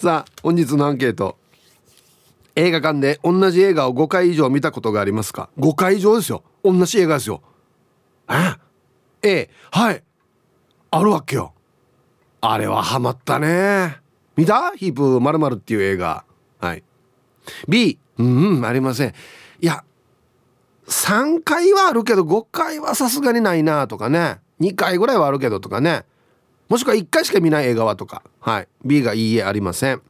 さあ本日のアンケート。映画館で同じ映画を5回以上見たことがありますか？5回以上ですよ。同じ映画ですよ。え？え？はい。あるわけよ。あれはハマったね。見た？ヒープまるっていう映画。はい。B うんありません。いや3回はあるけど5回はさすがにないなとかね。2回ぐらいはあるけどとかね。もしくは1回しか見ない映画はとか。はい。B がいいえありません。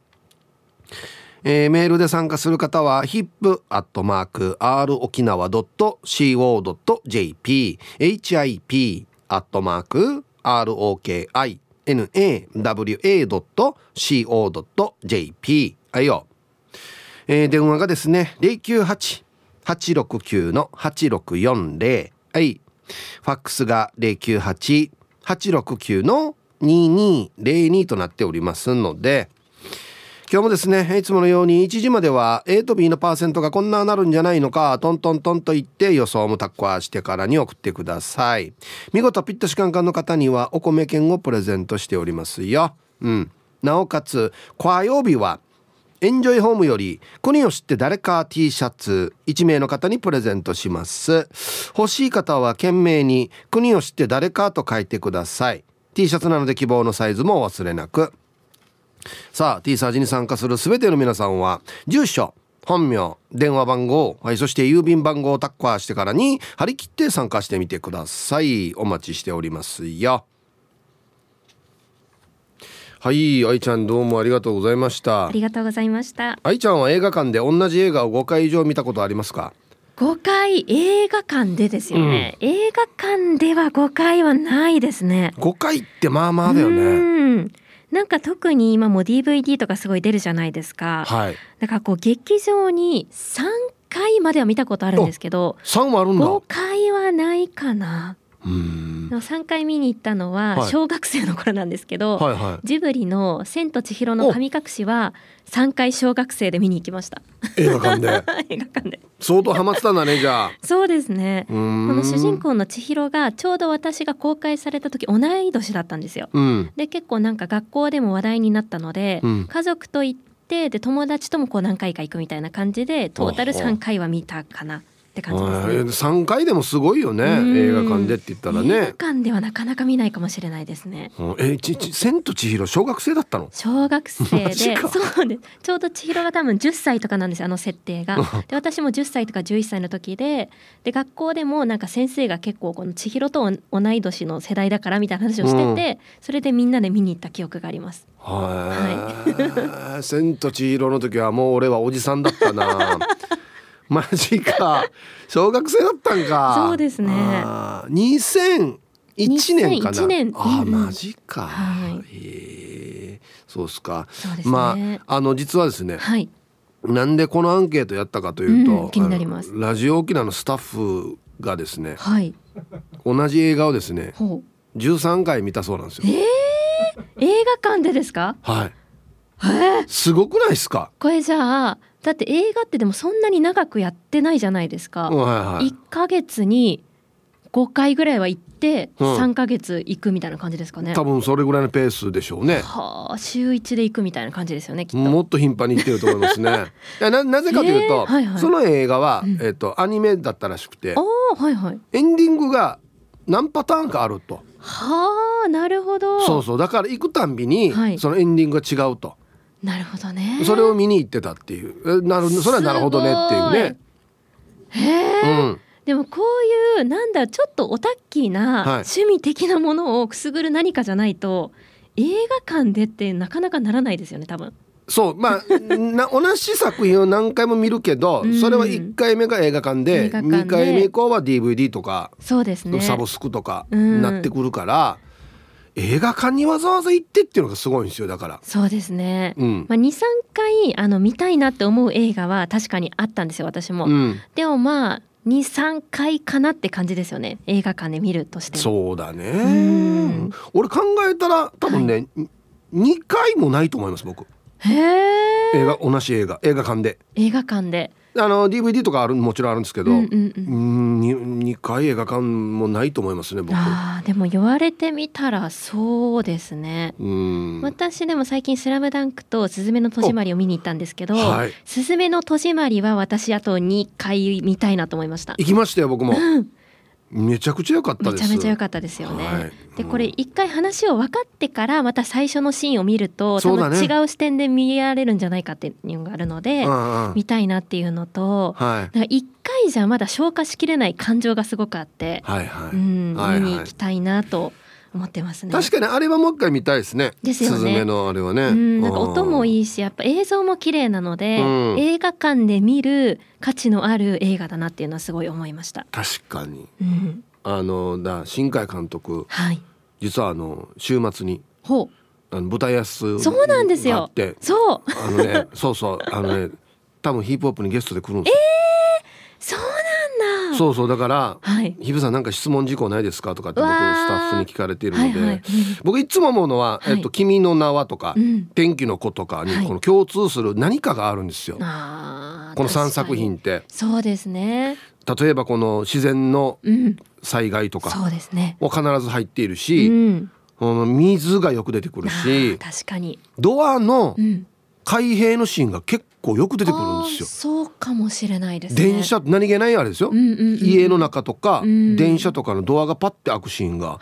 えー、メールで参加する方は hip.r 沖縄 .co.jp hip アットマーク ROKINAWA.co.jp はいよ、えー、電話がですね098-869の8640はい。ファックスが098-869の2202となっておりますので今日もですねいつものように1時までは A と B のパーセントがこんななるんじゃないのかトントントンと言って予想もタッコアしてからに送ってください。見事ピットシカンカンの方にはお米券をプレゼントしておりますよ。うん。なおかつ火曜日はエンジョイホームより国を知って誰か T シャツ1名の方にプレゼントします。欲しい方は懸命に国を知って誰かと書いてください。T シャツなので希望のサイズもお忘れなく。さあ T サージに参加する全ての皆さんは住所本名電話番号、はい、そして郵便番号をタッカーしてからに張り切って参加してみてください。お待ちしておりますよ。はい愛ちゃんどうもありがとうございました。ありがとうございました。愛ちゃんは映画館で同じ映画を5回以上見たことありますか？5回映画館でですよね、うん、映画館では5回はないですね5回ってまあまあだよねなんか特に今も DVD とかすごい出るじゃないですか。はい。だからこう劇場に3回までは見たことあるんですけど、3はあるんだ。5回はないかな。うん。3回見に行ったのは小学生の頃なんですけど、はいはい。はい、ジブリの「千と千尋の神隠し」は3回小学生で見に行きました。映画館で。映画館で。相当ハマってたんだねじゃあ。そうですね。この主人公の千尋がちょうど私が公開された時同い年だったんですよ、うん、で結構なんか学校でも話題になったので、うん、家族と行ってで友達ともこう何回か行くみたいな感じでトータル3回は見たかなって感じですね。3回でもすごいよね映画館でって言ったらね。映画館ではなかなか見ないかもしれないですね。えちち千と千尋小学生だったの？小学生で そうでちょうど千尋が多分10歳とかなんですあの設定が。で私も10歳とか11歳の時でで学校でもなんか先生が結構この千尋と同い年の世代だからみたいな話をしてて、うん、それでみんなで見に行った記憶があります。はい。千と千尋の時はもう俺はおじさんだったな。マジか。小学生だったんか。そうですね。2001年かな。年。あ、マジか、はい、えそうですか、ね、まああの実はですね、はい、なんでこのアンケートやったかというと、うん、気になります。ラジオ沖縄のスタッフがですね、はい、同じ映画をですね13回見たそうなんですよ。えー、映画館でですか？はい。えー、すごくないですか？これじゃあだって映画ってでもそんなに長くやってないじゃないですか、はいはい、1ヶ月に5回ぐらいは行って3ヶ月行くみたいな感じですかね、うん、多分それぐらいのペースでしょうね。はあ週1で行くみたいな感じですよねきっと。もっと頻繁に行ってると思いますね。ななぜかというと、えーはいはい、その映画は、えーと、アニメだったらしくて、はいはい、エンディングが何パターンかあると。はあなるほど。そうそう。だから行くたんびに、はい、そのエンディングが違うとなるほどね。それを見に行ってたっていう。なるそれはなるほどねっていうね。へえ、うん、でもこういうなんだちょっとオタッキーな趣味的なものをくすぐる何かじゃないと、映画館でってなかなかならないですよね多分。そう。まあ な同じ作品を何回も見るけど、うん、それは1回目が映画館で館で。2回目以降は DVD とかそうですね。サブスクとかなってくるから、うん映画館にわざわざ行ってっていうのがすごいんですよだから。そうですね、うん、まあ、23回あの見たいなって思う映画は確かにあったんですよ私も、うん、でもまあ23回かなって感じですよね映画館で見るとしてそうだね。俺考えたら多分ね、はい、2回もないと思います僕。へえ映画同じ映画。映画館で。映画館であの DVD とかあるもちろんあるんですけど、うんうんうん、2, 回映画館もないと思いますね僕。あでも言われてみたらそうですね。私でも最近「スラムダンクと「すずめの戸締まり」を見に行ったんですけど「すずめの戸締まり」は私あと2回見たいなと思いました。行きましたよ僕も、うんめちゃくちゃ良かっためちゃめちゃ良かったですよね。はい、でこれ一回話を分かってからまた最初のシーンを見ると多分違う視点で見られるんじゃないかっていうのがあるので、見たいなっていうのと、はい、一回じゃまだ消化しきれない感情がすごくあって、はいはい、うん、見に行きたいなと。思ってますね。確かにあれはもう一回見たいですね。ですよね。のあれはね。うん、なんか音もいいし、やっぱ映像も綺麗なので、うん、映画館で見る価値のある映画だなっていうのはすごい思いました。確かに。うん、あのだ新海監督、はい、実はあの週末にほうあの舞台やすそうなんですよそうあのねそうそうあのね多分ヒップホップにゲストで来るんですよ。えー、そうなんだそうそうだから、はい、ひぶさんなんか質問事項ないですか？とかって僕スタッフに聞かれているので、はいはい、僕いつも思うのは「えっと、君の名は」とか、天気の子」とかにこの共通する何かがあるんですよ。この3作品って。そうですね。例えばこの自然の災害とかも必ず入っているし、うん、水がよく出てくるし確かに。ドアの開閉のシーンが結構よく出てくるんですよ。そうかもしれないです、ね、電車何気ないあれですよ、うんうんうん、家の中とか、うん、電車とかのドアがパッて開くシーンが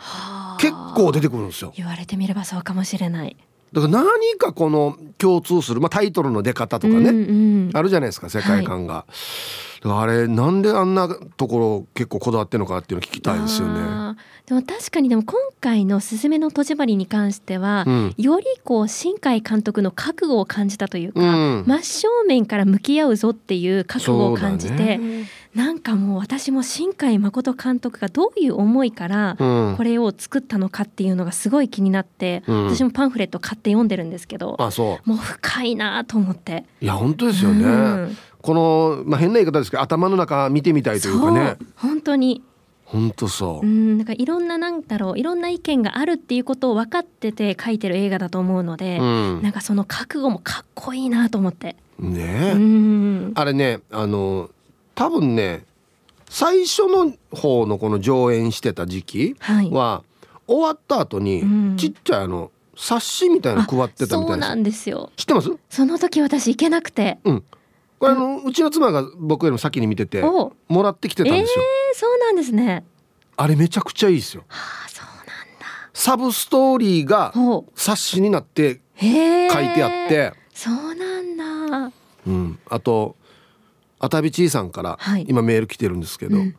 結構出てくるんですよ。言われてみればそうかもしれない。だから何かこの共通する、まあ、タイトルの出方とかね、うんうん、あるじゃないですか世界観が。はいあれなんであんなところ結構こだわってるのかっていうの聞きたいですよね。でも確かにでも今回の「すずめの戸締まり」に関しては、うん、よりこう新海監督の覚悟を感じたというか、うん、真正面から向き合うぞっていう覚悟を感じて、ね、なんかもう私も新海誠監督がどういう思いからこれを作ったのかっていうのがすごい気になって、うん、私もパンフレット買って読んでるんですけど、あそう。もう深いなと思って。いや本当ですよね、この、まあ、変な言い方ですけど頭の中見てみたいというかね。本当に本当そう。うんなんかいろんななんだろういろんな意見があるっていうことを分かってて書いてる映画だと思うので、うん、なんかその覚悟もかっこいいなと思って。ね。うん。あれねあの多分ね最初の方のこの上演してた時期は、はい、終わった後にちっちゃいあの冊子みたいなの配ってたみたいなそうなんですよ。知ってます？その時私行けなくて。うんこれあのうちの妻が僕よりも先に見ててもらってきてたんですよ。えー、そうなんですね。あれめちゃくちゃいいですよ。はあ、そうなんだ。サブストーリーが冊子になって書いてあって。そうなんだ。うん、あとあたびちいさんから今メール来てるんですけど、うん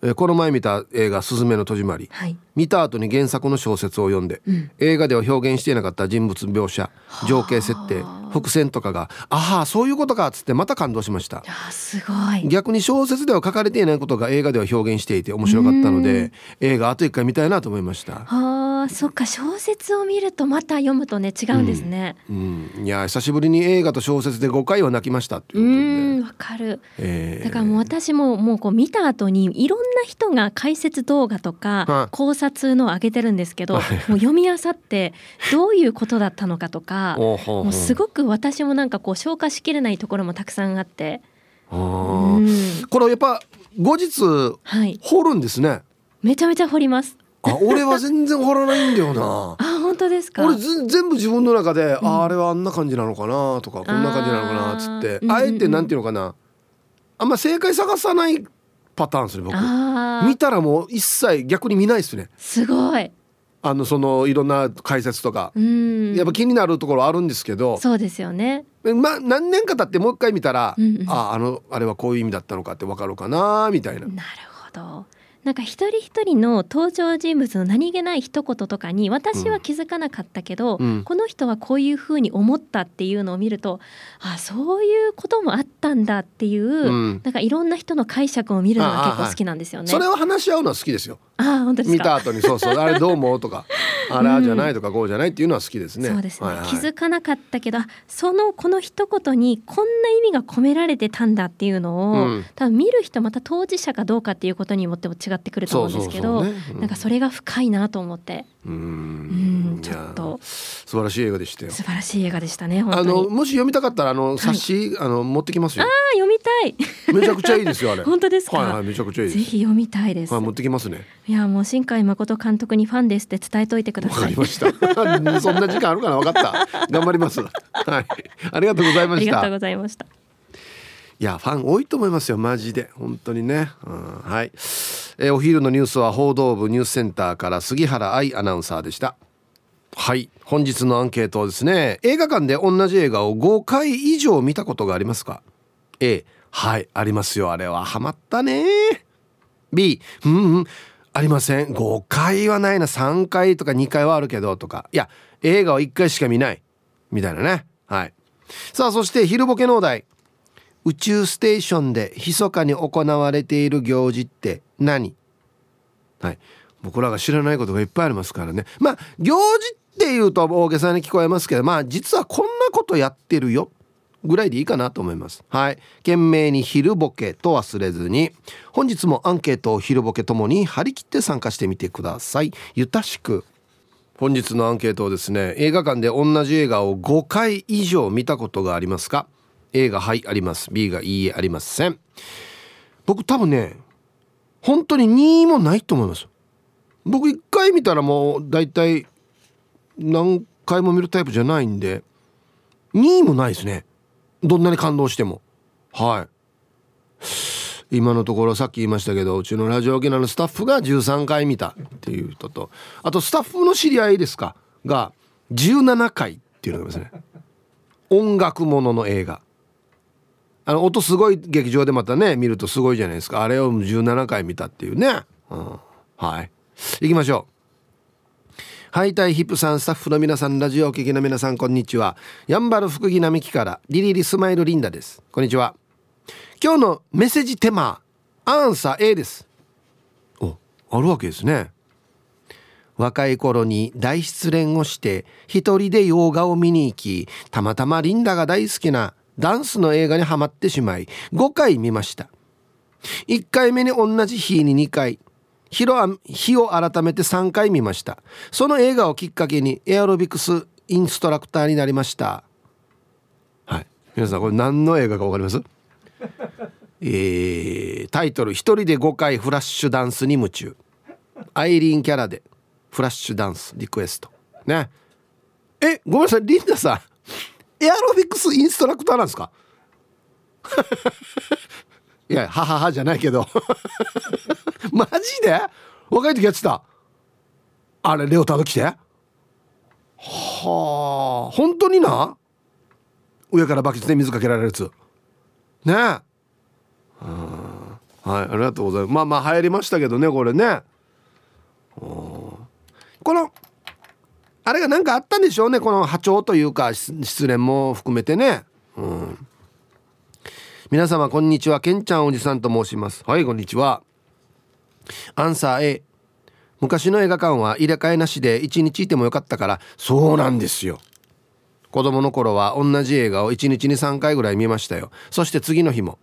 えこの前見た映画「すずめの戸締まり」はい、見た後に原作の小説を読んで、うん、映画では表現していなかった人物描写情景設定伏線とかが「ああそういうことか」っつってまた感動しました。すごい。逆に小説では書かれていないことが映画では表現していて面白かったので映画あと一回見たいなと思いました。あそっか小説を見るとまた読むとね違うんですね、うん、うん、いや久しぶりに映画と小説で5回は泣きましたっていうわかる、えー、だからもう私ももうこう見た後にいろんな人が解説動画とか考察のを上げてるんですけど、もう読み漁ってどういうことだったのかとか もうすごく私もなんかこう消化しきれないところもたくさんあって。うん、これやっぱ後日、はい、掘るんですね。めちゃめちゃ掘ります。あ、俺は全然掘らないんだよな。あ、本当ですか？俺全部自分の中で、うん、あ、あれはあんな感じなのかなとか、こんな感じなのかなっつって、あえてなんていうのかな。あんま正解探さないパターンですね僕。見たらもう一切逆に見ないですね。すごい。あのそのいろんな解説とか。やっぱ気になるところあるんですけど。そうですよね。まあ何年か経ってもう一回見たら、うんうん、ああのあれはこういう意味だったのかって分かるかなみたいな。なるほどなんか一人一人の登場人物の何気ない一言とかに私は気づかなかったけど、うん、この人はこういうふうに思ったっていうのを見るとあそういうこともあったんだっていう、うん、なんかいろんな人の解釈を見るのが結構好きなんですよね。それを話し合うのは好きですよ。あ本当です見た後にそうそう。あれどう思うとか あれじゃないとかこうじゃないっていうのは好きですね。そうですね、はいはい、気づかなかったけどそのこの一言にこんな意味が込められてたんだっていうのを、うん、多分見る人また当事者かどうかっていうことにもっても違っってくると思うんですけど、ねうん、なんかそれが深いなと思って。うん。ちょっと。素晴らしい映画でしたよ。素晴らしい映画でしたねあのもし読みたかったらあの冊子、はい、あの持ってきますよ。あ読みたい。めちゃくちゃいいですよあれ。本当ですか、はいはい、めちゃくちゃいいぜひ読みたいです、はい、持ってきますね。いやもう新海誠監督にファンですって伝えといてください。わかりました。そんな時間あるかな？分かった。頑張ります。はい。ありがとうございました。ありがとうございましたいやファン多いと思いますよマジで。本当にね、うん、はい、えー、お昼のニュースは報道部ニュースセンターから杉原愛アナウンサーでした。はい。本日のアンケートはですね映画館で同じ映画を5回以上見たことがありますか？A はい。ありますよ。あれは。ハマったね。B うんうん。ありません。5回はないな。3回とか2回はあるけど。とか。いや映画は1回しか見ない。みたいなね。はい。さあそして昼ボケのお題。宇宙ステーションで密かに行われている行事って何？はい。僕らが知らないことがいっぱいありますからね。まあ行事っていうと大げさに聞こえますけどまあ実はこんなことやってるよ。ぐらいでいいかなと思います。はい。懸命に昼ボケと忘れずに。本日もアンケートを昼ボケともに張り切って参加してみてください。ゆたしく。本日のアンケートをですね映画館で同じ映画を5回以上見たことがありますか？A がはいあります。B がいいえありません。僕多分ね本当に2もないと思います。僕1回見たらもう大体何回も見るタイプじゃないんで2もないですね。どんなに感動しても。はい。今のところさっき言いましたけどうちのラジオ沖縄のスタッフが13回見たっていう人とあとスタッフの知り合いですか？が17回っていうのがいますね。音楽ものの映画。あの音すごい劇場でまたね見るとすごいじゃないですか。あれを17回見たっていうね、うん、はい。行きましょう。ハイタイヒップさんスタッフの皆さんラジオお聞きの皆さんこんにちは。やんばる福木並木からリリリスマイルリンダです。こんにちは。今日のメッセージテーマアンサー A です。おあるわけですね。若い頃に大失恋をして一人で洋画を見に行きたまたまリンダが大好きなダンスの映画にはまってしまい5回見ました。1回目に同じ日に2回日を改めて3回見ました。その映画をきっかけにエアロビクスインストラクターになりました。はい。皆さんこれ何の映画か分かります？えー、タイトル「一人で5回フラッシュダンスに夢中」アイリーンキャラでフラッシュダンスリクエスト。ね。えごめんなさいリンダさん。エアロビクスインストラクターなんですか？いやはははじゃないけど。マジで？若い時やってた？あれレオタード着て？はあ本当にな？上からバケツで水かけられるやつ。ねえ。はいありがとうございます。まあまあ流行りましたけどねこれね。このあれが何かあったんでしょうねこの波長というか失恋も含めてね。うん。皆様こんにちは。けんちゃんおじさんと申します。はいこんにちは。アンサー A 昔の映画館は入れ替えなしで1日いてもよかったからそうなんですよ。子供の頃は同じ映画を1日に3回ぐらい見ましたよ。そして次の日も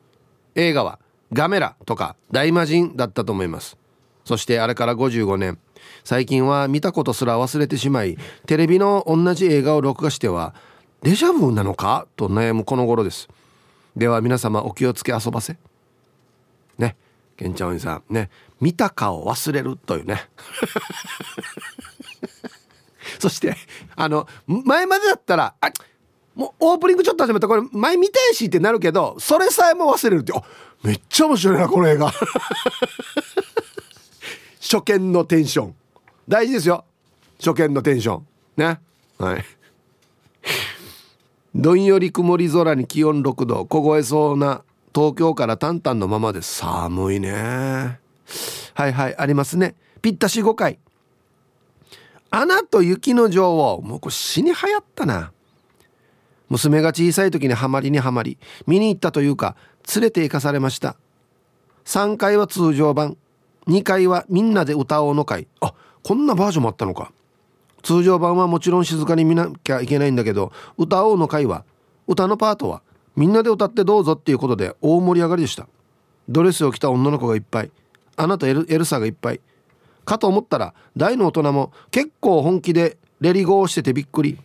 映画はガメラとか大魔神だったと思います。そしてあれから55年。最近は見たことすら忘れてしまいテレビの同じ映画を録画してはデジャブなのか？と悩むこの頃です。では皆様お気をつけ遊ばせ。ね。ケンちゃんおじさん。ね。見たかを忘れるというね。そしてあの前までだったらあもうオープニングちょっと始めたこれ前見たいしってなるけどそれさえも忘れるって。あめっちゃ面白いなこの映画。初見のテンション。大事ですよ。初見のテンション。ね。はい。どんより曇り空に気温6度凍えそうな東京からタンタンのままで寒いね。はいはいありますね。ぴったし5回アナと雪の女王もうこれ死に流行ったな。娘が小さい時にハマりにはまり見に行ったというか連れて行かされました。3回は通常版。2回はみんなで歌おうの会。あこんなバージョンもあったのか。通常版はもちろん静かに見なきゃいけないんだけど歌おうの会は歌のパートはみんなで歌ってどうぞっていうことで大盛り上がりでした。ドレスを着た女の子がいっぱい。あなたエルエルサがいっぱい。かと思ったら大の大人も結構本気でレリゴーしててびっくり。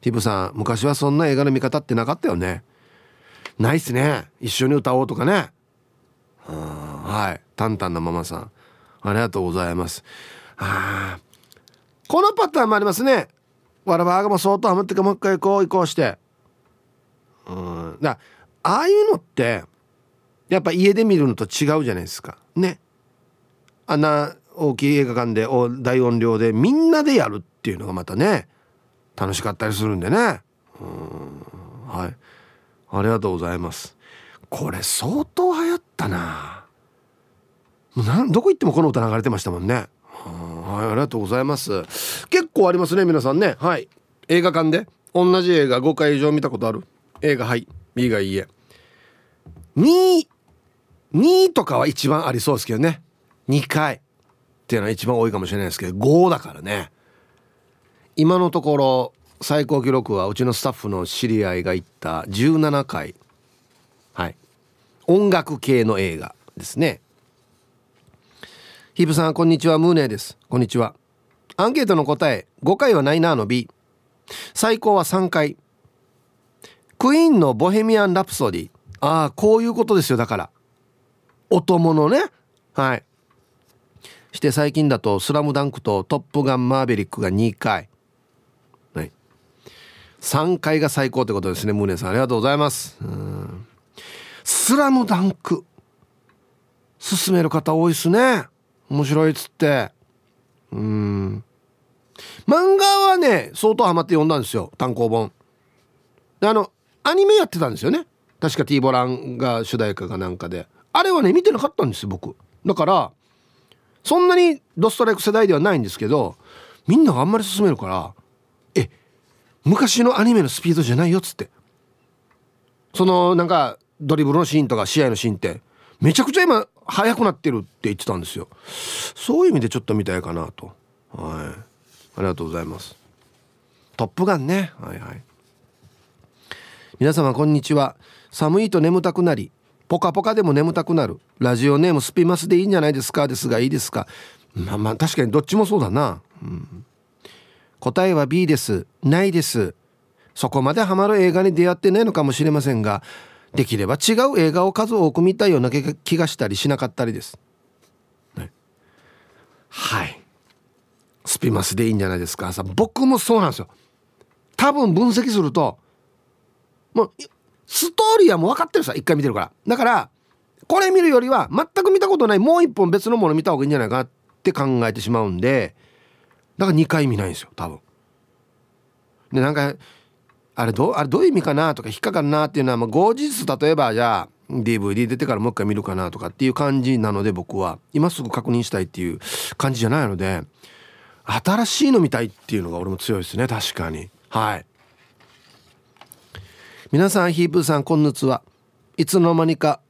ティブさん昔はそんな映画の見方ってなかったよね。ないっすね。一緒に歌おうとかね。うんはい。タンタンなママさん。ありがとうございます。ああこのパターンもありますね。わらばがも相当ハマってかもう一回こう移行して。うん。だああいうのってやっぱ家で見るのと違うじゃないですか。ね。あんな大きい映画館で大音量でみんなでやるっていうのがまたね楽しかったりするんでね。うん。はい。ありがとうございます。これ相当流行ったなな。どこ行ってもこの歌流れてましたもんね。はいありがとうございます。結構ありますね皆さんね。はい。映画館で。同じ映画5回以上見たことある。映画はい。B がいいえ。2 2とかは一番ありそうですけどね。2回。っていうのは一番多いかもしれないですけど5だからね。今のところ最高記録はうちのスタッフの知り合いが行った17回。はい。音楽系の映画ですね。ヒブさんこんにちは。ムーネーです。こんにちは。アンケートの答え5回はないなの B 最高は3回。クイーンのボヘミアン・ラプソディ。ああこういうことですよだから。お供のね。はい。して最近だと「スラムダンクと「トップガンマーヴェリック」が2回、はい、3回が最高ってことですね宗さん。ありがとうございます。スラムダンク。進める方多いっすね。面白いっつって。うん。漫画はね相当ハマって読んだんですよ。単行本。あのアニメやってたんですよね。確か T ボランが主題歌かなんかで。あれはね見てなかったんですよ僕。だからそんなにドストライク世代ではないんですけどみんながあんまり進めるからえ昔のアニメのスピードじゃないよっつって。そのなんかドリブルのシーンとか試合のシーンってめちゃくちゃ今速くなってるって言ってたんですよ。そういう意味でちょっと見たいかなと。はい。ありがとうございます。トップガンね。はいはい。皆様こんにちは。寒いと眠たくなりポカポカでも眠たくなる。ラジオネームスピマスでいいんじゃないですか？ですがいいですか？まあまあ確かにどっちもそうだな、うん、答えは B です。ないです。そこまでハマる映画に出会ってないのかもしれませんができれば違う映画を数多く見たいような気がしたりしなかったりです、ね、はい。スピマスでいいんじゃないですか。さ僕もそうなんですよ。多分分析するともうストーリーはもう分かってるさ一回見てるから。だからこれ見るよりは全く見たことないもう一本別のもの見た方がいいんじゃないかなって考えてしまうんでだから2回見ないんですよ多分。でなんかあれどうあれどういう意味かなとか引っかかるなっていうのは、まあ、後日例えばじゃあ DVD 出てからもう一回見るかなとかっていう感じなので僕は。今すぐ確認したいっていう感じじゃないので新しいの見たいっていうのが俺も強いですね確かに。はい。皆さんヒープーさんこんにちは。いつの間にか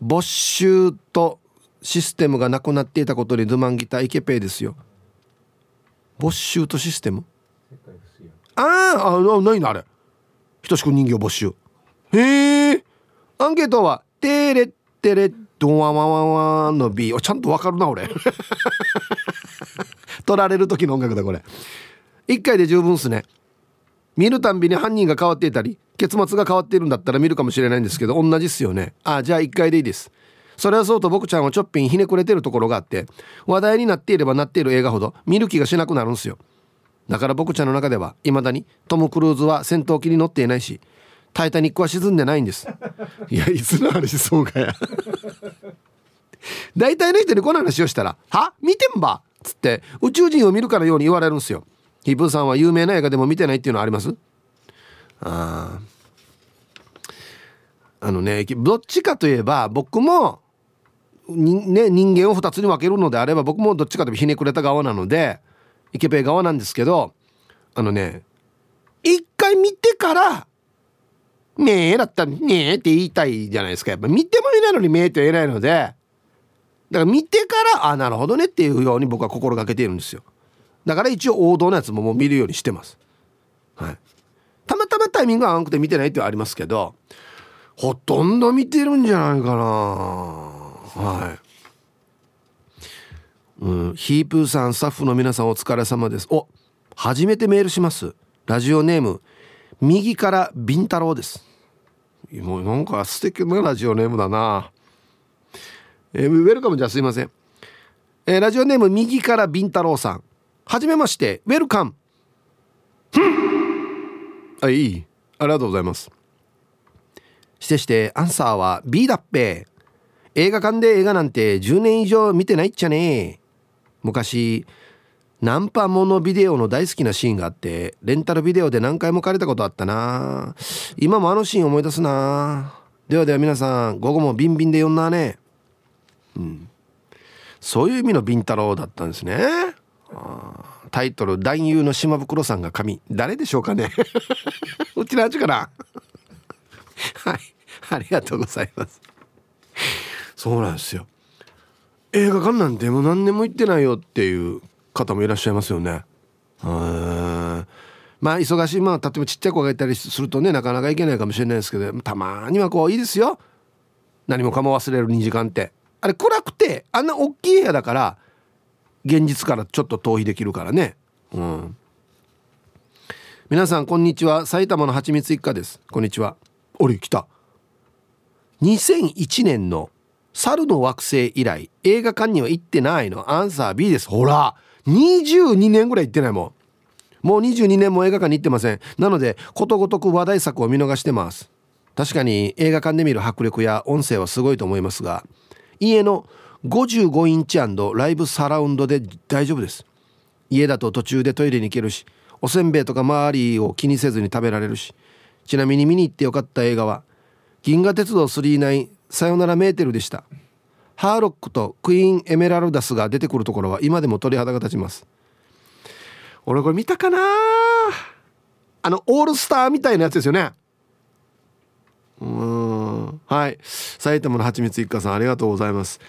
没収とシステムがなくなっていたことにドゥマンギターイケペイですよ。没収とシステム？あああ何あれひとしく人形没収へえアンケートは「テレッテレドワワワワの B」ちゃんとわかるな俺。取られる時の音楽だこれ。1回で十分っすね。見るたんびに犯人が変わっていたり結末が変わっているんだったら見るかもしれないんですけど同じっすよね。あじゃあ1回でいいです。それはそうと僕ちゃんはちょっぴんひねくれてるところがあって話題になっていればなっている映画ほど見る気がしなくなるんすよだから僕ちゃんの中ではいまだにトム・クルーズは戦闘機に乗っていないしタイタニックは沈んでないんです。いやいつの話そうかや。大体の人にこの話をしたら「は？見てんば!」っつって宇宙人を見るからように言われるんすよ。ヒプーさんは有名な映画でも見てないっていうのはあります？ああのねどっちかといえば僕もね、人間を2つに分けるのであれば僕もどっちかというとひねくれた側なのでイケペイ側なんですけどあのね一回見てから「ねえ」だったら「ねえ」って言いたいじゃないですか。やっぱ見てもいないのに「めえ」って言えないのでだから見てから「あなるほどね」っていうように僕は心がけているんですよ。だから一応王道のやつももう見るようにしてます。はい。たまたまタイミングが合わなくて見てないってはありますけどほとんど見てるんじゃないかな。はい。うん、ヒープーさんスタッフの皆さんお疲れ様です。お初めてメールします。ラジオネーム右からビンタロウです。もうなんか素敵なラジオネームだな。えー、ウェルカムじゃすいません、えー、ラジオネーム右からビンタロウさん。はじめましてウェルカム。あいい。ありがとうございます。してしてアンサーは B だっぺ。映画館で映画なんて10年以上見てないっちゃね。昔ナンパモノビデオの大好きなシーンがあってレンタルビデオで何回も借りたことあったな。今もあのシーン思い出すな。ではでは皆さん午後もビンビンで呼んだね。うん。そういう意味のビンタロウだったんですね。タイトル「男優の島袋さんが神」誰でしょうかね。うちの味かな。はい。ありがとうございます。そうなんですよ。映画館なんても何年も行ってないよっていう方もいらっしゃいますよね。まあ忙しいまあ例えばちっちゃい子がいたりするとねなかなか行けないかもしれないですけどたまにはこういいですよ。何もかも忘れる2時間って。あれ暗くてあんな大きい部屋だから現実からちょっと逃避できるからね。うん。皆さんこんにちは。埼玉のはちみつ一家です。こんにちは。俺来た。2001年の猿の惑星以来映画館には行ってないの。アンサー B です。ほら22年ぐらい行ってないもん。もう22年も映画館に行ってません。なのでことごとく話題作を見逃してます。確かに映画館で見る迫力や音声はすごいと思いますが家の55インチライブサラウンドで大丈夫です。家だと途中でトイレに行けるしおせんべいとか周りを気にせずに食べられるし。ちなみに見に行ってよかった映画は「銀河鉄道999さよならメーテル」でした。ハーロックとクイーンエメラルダスが出てくるところは今でも鳥肌が立ちます。俺これ見たかな？あのオールスターみたいなやつですよね。うん。はい。埼玉のはちみつ一家さんありがとうございます。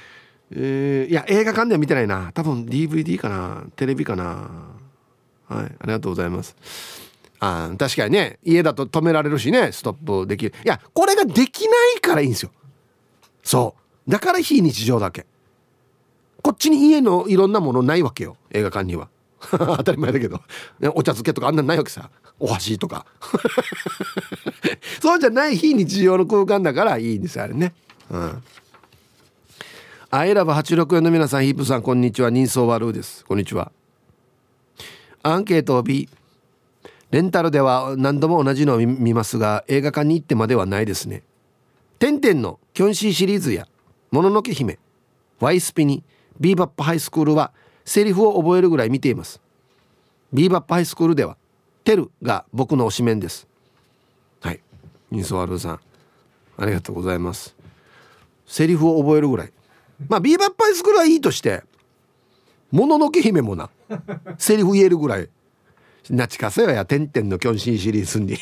えー、いや映画館では見てないな。多分 DVD かな？テレビかな？はい。ありがとうございます。あ確かにね。家だと止められるしね。ストップできる。いやこれができないからいいんですよ。そう。だから非日常だけ。こっちに家のいろんなものないわけよ。映画館には。当たり前だけど、お茶漬けとかあんなんないわけさ。お箸とか。そうじゃない非日常の空間だからいいんですあれね。うん。 I love 86円の皆さんヒープさんこんにちは。人相悪です。こんにちは。アンケート B レンタルでは何度も同じのを見ますが映画館に行ってまではないですね「てんてん」のキョンシーシリーズやもののけ姫ワイスピにビーバップハイスクールはセリフを覚えるぐらい見ています。ビーバップハイスクールではテルが僕の推しメンです。はい。人相悪さんありがとうございます。セリフを覚えるぐらい。まあビーバップハイスクールはいいとしてもののけ姫もなセリフ言えるぐらい。なちかせよやてんてんのキョンシーシリーズに。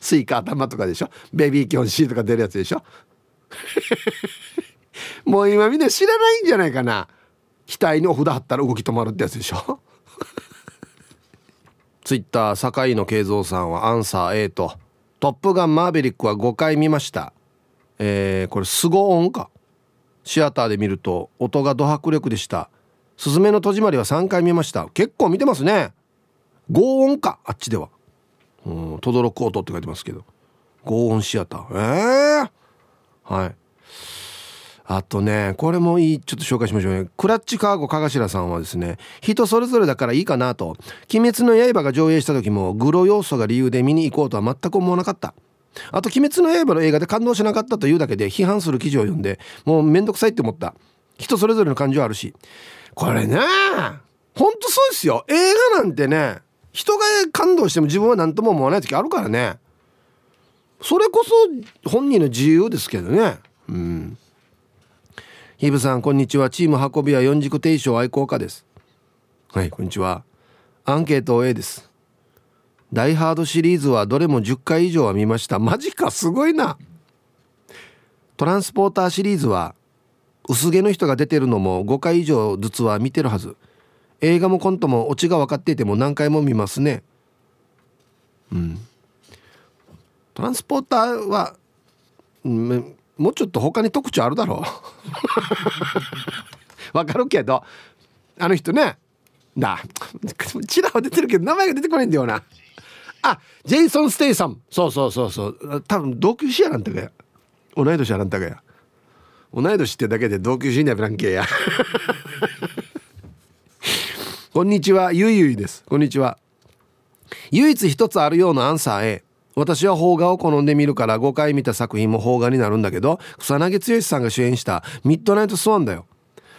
スイカ頭とかでしょ？ベビーキョンシーとか出るやつでしょ？もう今みんな知らないんじゃないかな。額にお札貼ったら動き止まるってやつでしょ？ツイッター酒井の慶三さんはアンサー A と「トップガンマーヴェリック」は5回見ました。えー、これスゴ音か。シアターで見ると音がド迫力でした「すずめの戸締まり」は3回見ました。結構見てますね。5音かあっちでは。うんとどろく音って書いてますけど。ゴーンシアター。ええー、はい。あとねこれもいいちょっと紹介しましょうね。クラッチカーゴかがしらさんはですね人それぞれだからいいかなと「鬼滅の刃」が上映した時もグロ要素が理由で見に行こうとは全く思わなかった。あと「鬼滅の刃」の映画で感動しなかったというだけで批判する記事を読んでもうめんどくさいって思った。人それぞれの感情あるし。これねほんとそうですよ。映画なんてね人が感動しても自分は何とも思わない時あるからね。それこそ本人の自由ですけどね。うん。ヒブさんこんにちは。チーム運びは四軸定称愛好家です。はいこんにちは。アンケート A です。ダイハードシリーズはどれも10回以上は見ました。マジかすごいな。トランスポーターシリーズは薄毛の人が出てるのも5回以上ずつは見てるはず。映画もコントもオチが分かっていても何回も見ますね。うん。トランスポーターは、うん、もうちょっと他に特徴あるだろう。わかるけどあの人ね。だチラは出てるけど名前が出てこないんだよな。あジェイソン・ステイサム。そうそうそうそう。多分同級生やなんたかや。同い年やなんたかや。同い年ってだけで同級生にはブランケや。こんにちはゆいゆいです。こんにちは。唯一一つあるようなアンサー A 私は邦画を好んで見るから5回見た作品も邦画になるんだけど草薙剛さんが主演したミッドナイトスワンだよ。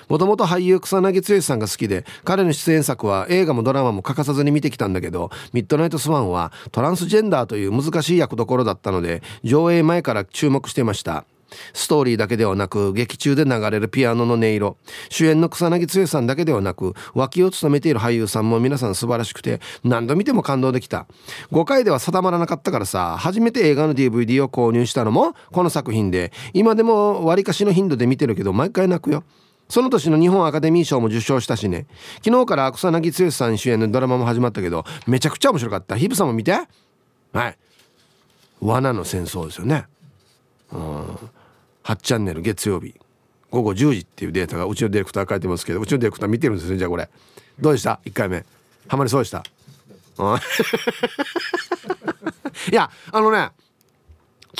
もともと俳優草薙剛さんが好きで彼の出演作は映画もドラマも欠かさずに見てきたんだけどミッドナイトスワンはトランスジェンダーという難しい役どころだったので上映前から注目してました。ストーリーだけではなく劇中で流れるピアノの音色。主演の草薙剛さんだけではなく脇を務めている俳優さんも皆さん素晴らしくて何度見ても感動できた。5回では定まらなかったからさ初めて映画の DVD を購入したのもこの作品で。今でもわりかしの頻度で見てるけど毎回泣くよ。その年の日本アカデミー賞も受賞したしね。昨日から草薙剛さん主演のドラマも始まったけどめちゃくちゃ面白かった。ヒブさんも見て。はい。罠の戦争ですよね。うん。8チャンネル月曜日。午後10時っていうデータがうちのディレクター書いてますけどうちのディレクター見てるんですねじゃあこれ。どうでした？1回目。ハマりそうでした？いやあのね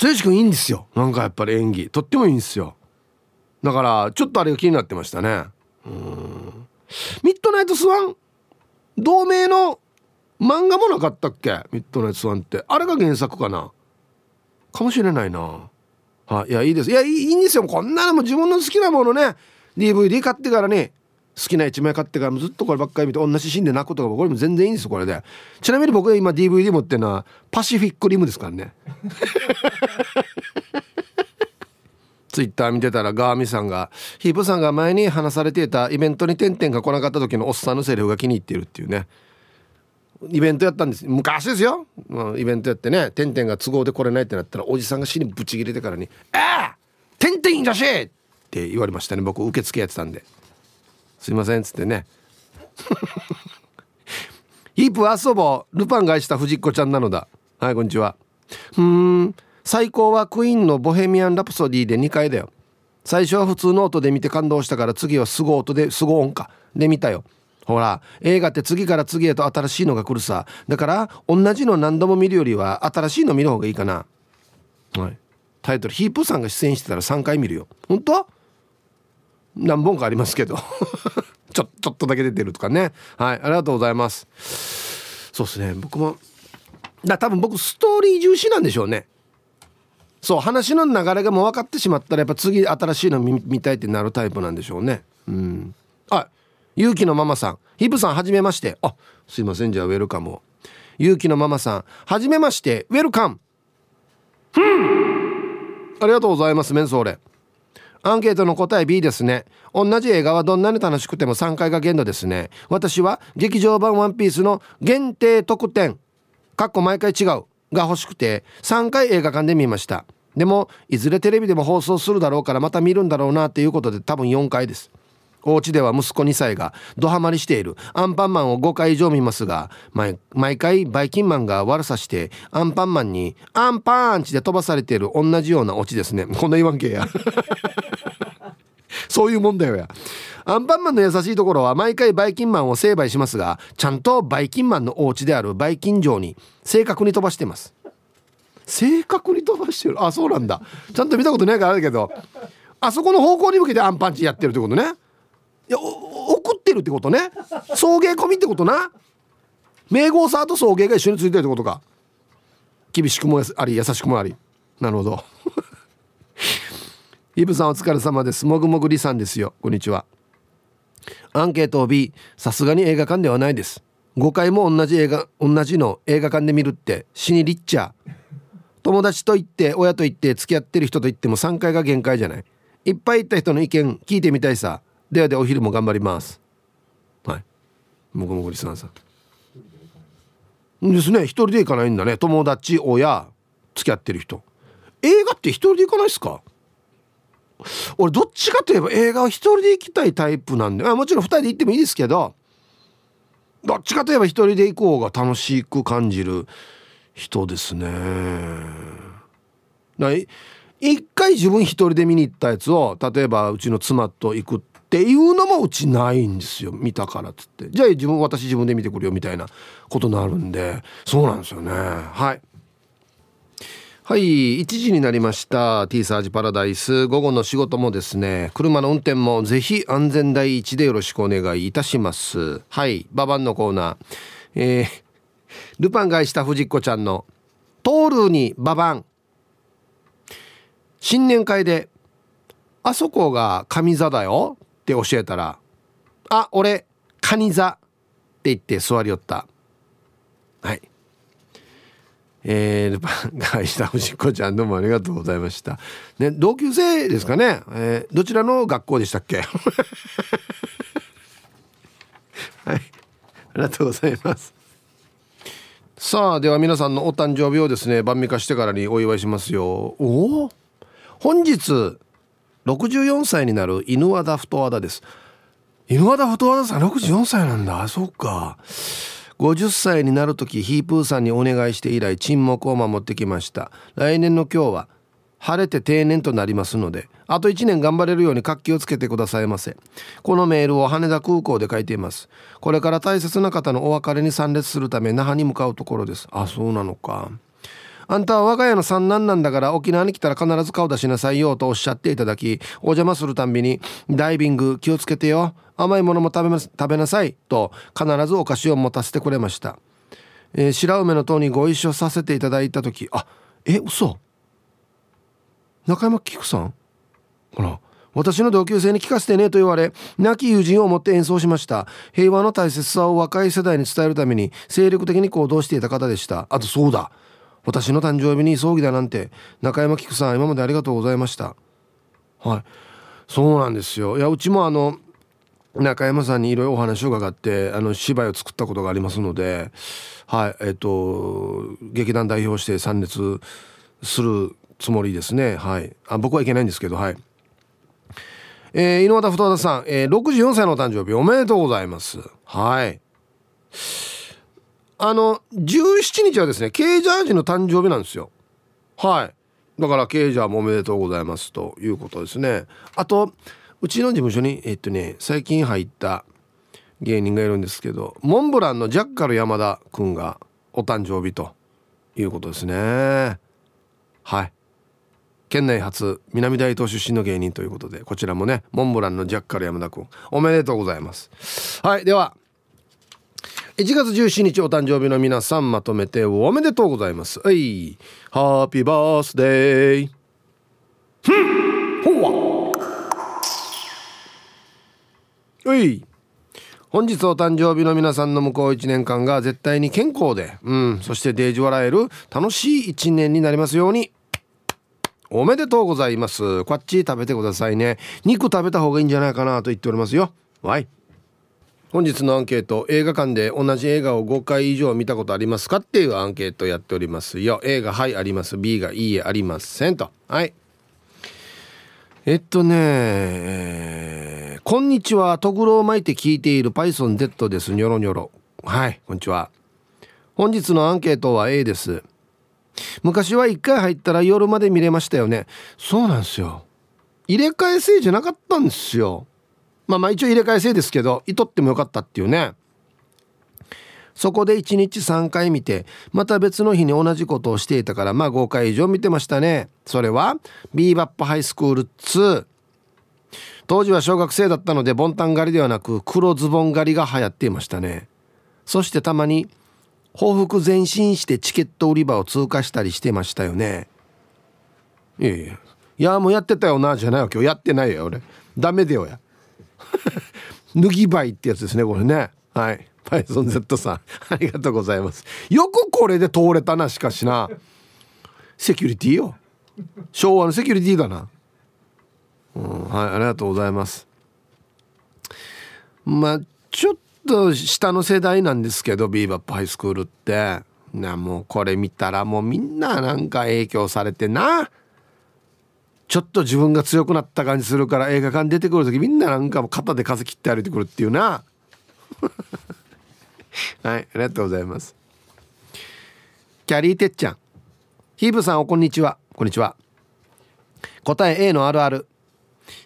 剛君いいんですよ。なんかやっぱり演技。とってもいいんですよ。だからちょっとあれが気になってましたね。うん。ミッドナイトスワン？同名の漫画もなかったっけ？ミッドナイトスワンって。あれが原作かな？かもしれないな。はい、いやいいです。いやいいんですよ。こんなのも自分の好きなものね。DVD 買ってからね好きな1枚買ってからずっとこればっかり見て同じシーンで泣くとかこれも全然いいんですよこれで。ちなみに僕が今 DVD 持ってるのはパシフィックリムですからね。ツイッター見てたらガーミさんがヒープさんが前に話されていたイベントに点々が来なかった時のおっさんのセリフが気に入っているっていうね。イベントやったんです。昔ですよ、うん、イベントやってね「てんてんが都合で来れないってなったらおじさんが死にぶち切れてからに「ああてんてんいいだし!」って言われましたね。僕受付やってたんで「すいません」っつってねヒープ遊ぼう。ルパンが愛した藤子ちゃんなのだ。はいこんにちは。うん。最高はクイーンの「ボヘミアン・ラプソディ」で2回だよ。最初は普通の音で見て感動したから次はすご音ですご音か。で見たよ。ほら映画って次から次へと新しいのが来るさ。だから同じの何度も見るよりは新しいの見る方がいいかな。はい。タイトルヒープさんが出演してたら3回見るよ。本当？何本かありますけど。ちょちょっとだけ出てるとかね。はい。ありがとうございます。そうですね。僕もだ多分僕ストーリー重視なんでしょうね。そう話の流れがもう分かってしまったらやっぱ次新しいの見見たいってなるタイプなんでしょうね。うん。あ勇気のママさんヒブさんはじめまして。あすいませんじゃあウェルカムを。勇気のママさんはじめまして。ウェルカム。ありがとうございますメンソーレ。アンケートの答え B ですね。同じ映画はどんなに楽しくても3回が限度ですね。私は劇場版ワンピースの限定特典。かっこ毎回違う。が欲しくて3回映画館で見ました。でもいずれテレビでも放送するだろうからまた見るんだろうなっていうことで多分4回です。お家では息子2歳がドハマりしている。アンパンマンを5回以上見ますが毎回バイキンマンが悪さしてアンパンマンにアンパンチで飛ばされている同じようなオチですね。こんな言わんけや。そういうもんだよや。アンパンマンの優しいところは毎回バイキンマンを成敗しますがちゃんとバイキンマンのお家であるバイキン城に正確に飛ばしてます。正確に飛ばしてる？あそうなんだ。ちゃんと見たことないからあるけどあそこの方向に向けてアンパンチやってるってことね。いや送ってるってことね。送迎込みってことな。名号サーと送迎が一緒についてるってことか。厳しくもあり優しくもあり。なるほど。イブさんお疲れ様です。もぐもぐりさんですよ。こんにちは。アンケートを B さすがに映画館ではないです。5回も同じ映画同じの映画館で見るって死にリッチャー。友達と行って親と行って付き合ってる人と行っても3回が限界じゃない。いっぱい行った人の意見聞いてみたいさ。ではでお昼も頑張ります。はい。もぐもぐりさんさん。ですね。一人で行かないんだね。友達親付き合ってる人。映画って一人で行かないっすか？俺どっちかといえば映画は一人で行きたいタイプなんで。あもちろん二人で行ってもいいですけど。どっちかといえば一人で行こうが楽しく感じる人ですね。ない一回自分一人で見に行ったやつを例えばうちの妻と行くっていうのもうちないんですよ。見たからっつって。じゃあ自分私自分で見てくるよみたいなことになるんで。そうなんですよね。はい。はい1時になりました。T サージパラダイス。午後の仕事もですね車の運転もぜひ安全第一でよろしくお願いいたします。はいババンのコーナー。えー、ルパンがした藤子ちゃんの「トールにババン」新年会で「あそこが上座だよ」って教えたら「あ俺カニ座」って言って座りよった。はい。えー、ルパンがした藤子ちゃんどうもありがとうございました。ね同級生ですかね、えー、どちらの学校でしたっけ？はい。ありがとうございます。さあでは皆さんのお誕生日をですね晩御飯してからにお祝いしますよ。おお本日64歳になる犬和田太和田です。犬和田太和田さん64歳なんだ。そっか。50歳になる時ヒープーさんにお願いして以来沈黙を守ってきました。来年の今日は晴れて定年となりますのであと1年頑張れるように活気をつけてくださいませ。このメールを羽田空港で書いています。これから大切な方のお別れに参列するため那覇に向かうところです。あそうなのか。あんたは我が家の三男なんだから沖縄に来たら必ず顔出しなさいよとおっしゃっていただきお邪魔するたんびにダイビング気をつけてよ。甘いものも食べます食べなさいと必ずお菓子を持たせてくれました、えー、白梅の塔にご一緒させていただいた時あえ嘘。中山菊さん？ほら私の同級生に聞かせてねと言われ亡き友人を持って演奏しました。平和の大切さを若い世代に伝えるために精力的に行動していた方でした。あとそうだ。私の誕生日に葬儀だなんて中山菊さん今までありがとうございました。はい。そうなんですよ。いやうちもあの中山さんにいろいろお話を伺ってあの芝居を作ったことがありますのではい。えっ、と劇団代表して参列するつもりですね。はい。あ僕はいけないんですけどはい。えー、井上田太田さん、えー、64歳のお誕生日おめでとうございます。はい。あの17日はですねケージャージの誕生日なんですよ。はい。だからケージャーもおめでとうございますということですね。あとうちの事務所にえっとね最近入った芸人がいるんですけどモンブランのジャッカル山田くんがお誕生日ということですね。はい。県内初南大東出身の芸人ということでこちらもねモンブランのジャッカル山田くんおめでとうございます。はい。では1月17日お誕生日の皆さんまとめておめでとうございます。はいハッピーバースデー。ふんほわは。い本日お誕生日の皆さんの向こう1年間が絶対に健康で、うん、そしてデージ笑える楽しい1年になりますように。おめでとうございます。こっち食べてくださいね。肉食べた方がいいんじゃないかなと言っておりますよ。わい本日のアンケート映画館で同じ映画を5回以上見たことありますかっていうアンケートやっておりますよ。A がはいあります。B がいいえありませんとはい。えっとね、えー、こんにちは。とぐろを巻いて聞いている PythonZ です。ニョロニョロ。はいこんにちは。本日のアンケートは A です。昔は1回入ったら夜まで見れましたよね。そうなんですよ。入れ替え制じゃなかったんですよ。まあまあ一応入れ替え制ですけどいとってもよかったっていうね。そこで1日3回見てまた別の日に同じことをしていたからまあ5回以上見てましたね。それはビーバップハイスクール2当時は小学生だったのでボンタン狩りではなく黒ズボン狩りが流行っていましたね。そしてたまに報復前進してチケット売り場を通過したりしてましたよね。いやいやいやもうやってたよなじゃないわ今日やってないよ俺。ダメだよや。脱ぎばいってやつですねこれね。はい。パイソン Z さん。ありがとうございます。よくこれで通れたなしかしな。セキュリティよ。昭和のセキュリティだな、うん、はいありがとうございます。まあちょっと下の世代なんですけどビーバップハイスクールって。なもうこれ見たらもうみんななんか影響されてな。ちょっと自分が強くなった感じするから映画館出てくる時みんななんかも肩で風切って歩いてくるっていうな。はいありがとうございます。キャリーてっちゃん。ヒーブさんおこんにちは。こんにちは。答え A のあるある。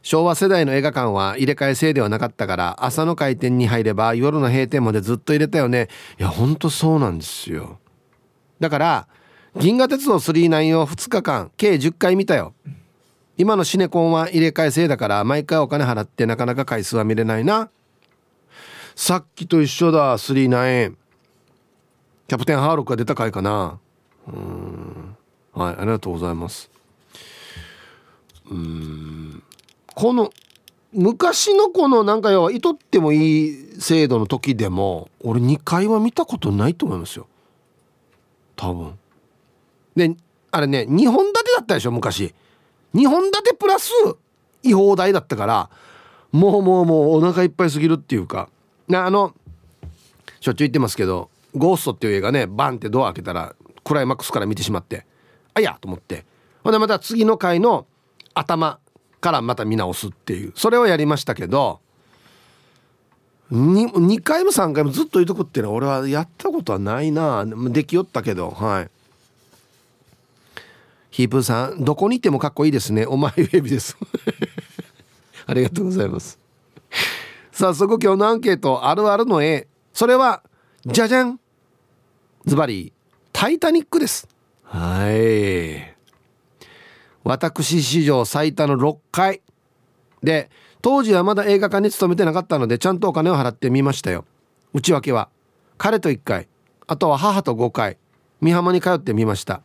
昭和世代の映画館は入れ替え制ではなかったから朝の開店に入れば夜の閉店までずっと入れたよね。いやほんとそうなんですよ。だから銀河鉄道999を2日間計10回見たよ。今のシネコンは入れ替え制だから毎回お金払ってなかなか回数は見れないな。さっきと一緒だ39キャプテンハーロックが出た回かな。うん。はいありがとうございます。うん。この昔のこのなんか要は糸ってもいい制度の時でも俺2回は見たことないと思いますよ。多分。であれね2本立てだったでしょ昔。2本立てプラス違法代だったからもうもうもうお腹いっぱいすぎるっていうか。あのしょっちゅう言ってますけど「ゴースト」っていう映画ねバンってドア開けたらクライマックスから見てしまってあいやと思って。ほんでまた次の回の頭からまた見直すっていうそれをやりましたけど 2, 2回も3回もずっといとくっていうのは俺はやったことはないなできよったけどはい。ヒープーさんどこにいてもかっこいいですね。お前ウェビです。ありがとうございます。早速今日のアンケートあるあるの絵。それはじゃじゃん。ズバリタイタニックです。はい。私史上最多の6回。で当時はまだ映画館に勤めてなかったのでちゃんとお金を払ってみましたよ。内訳は彼と1回。あとは母と5回。美浜に通ってみました。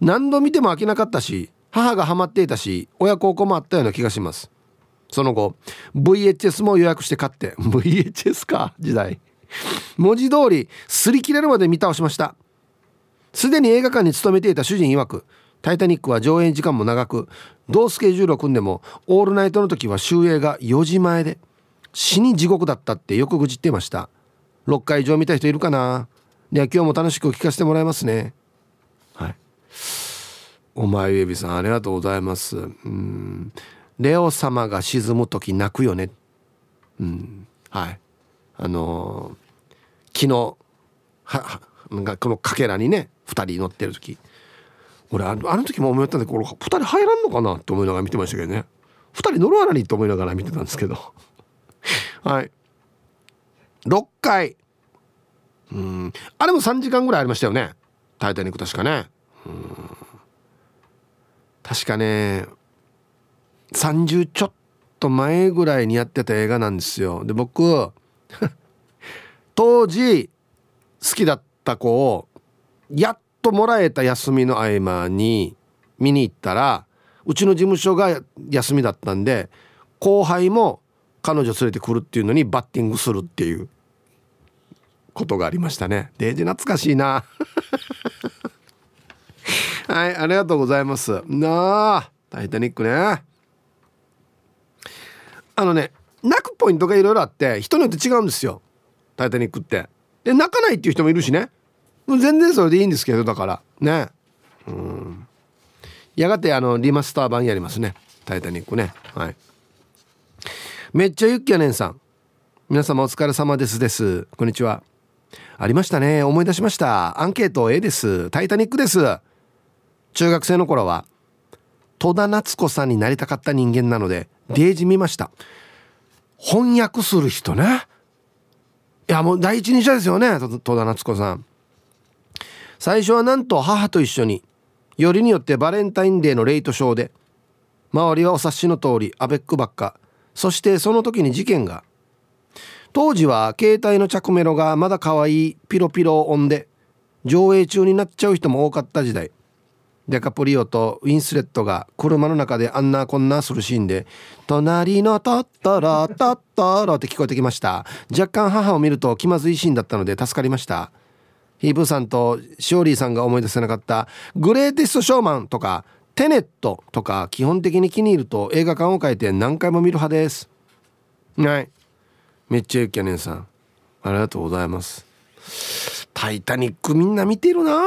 何度見ても飽きなかったし母がハマっていたし親孝行もあったような気がします。その後 VHS も予約して買って VHS か時代。文字通り擦り切れるまで見倒しました。すでに映画館に勤めていた主人曰く「タイタニック」は上映時間も長く同スケジュールを組んでもオールナイトの時は終映が4時前で死に地獄だったってよく愚痴ってました。6回以上見た人いるかな？では今日も楽しく聞かせてもらいますね。はい。お前エビさんありがとうございます。うん。レオ様が沈む時泣くよね。うん。はい。あのー、昨日ははこのかけらにね2人乗ってる時。俺あのあの時も思ったんでこれ2人入らんのかなって思いながら見てましたけどね。2人乗るわらにと思いながら見てたんですけど。はい。6回。うん。あれも3時間ぐらいありましたよね「タイタニック」確かね。うん。確かね30ちょっと前ぐらいにやってた映画なんですよ。で僕 当時好きだった子をやっともらえた休みの合間に見に行ったらうちの事務所が休みだったんで後輩も彼女連れてくるっていうのにバッティングするっていうことがありましたね。デージ懐かしいな。はいありがとうございます。なあタイタニックね。あのね泣くポイントがいろいろあって人によって違うんですよ。タイタニックって。で泣かないっていう人もいるしね。全然それでいいんですけどだから。ね。うん。やがてあのリマスター版やりますね。タイタニックね。はい。めっちゃユッキャネンさん。皆様お疲れ様ですです。こんにちは。ありましたね。思い出しました。アンケート A です。タイタニックです。中学生の頃は戸田夏子さんになりたかった人間なのでデージ見ました。翻訳する人ね。いやもう第一人者ですよね戸田夏子さん。最初はなんと母と一緒によりによってバレンタインデーのレイトショーで周りはお察しの通りアベックばっか。そしてその時に事件が。当時は携帯の着メロがまだ可愛いピロピロを音で上映中になっちゃう人も多かった時代。デカプリオとウィンスレットが車の中であんなこんなするシーンで「隣のタッタラタッタラ」って聞こえてきました。若干母を見ると気まずいシーンだったので助かりました。ヒープーさんとシオリーさんが思い出せなかった「グレーテストショーマン」とか「テネット」とか基本的に気に入ると映画館を変えて何回も見る派です。はい。めっちゃゆきやねんさん。ありがとうございます「タイタニック」みんな見てるな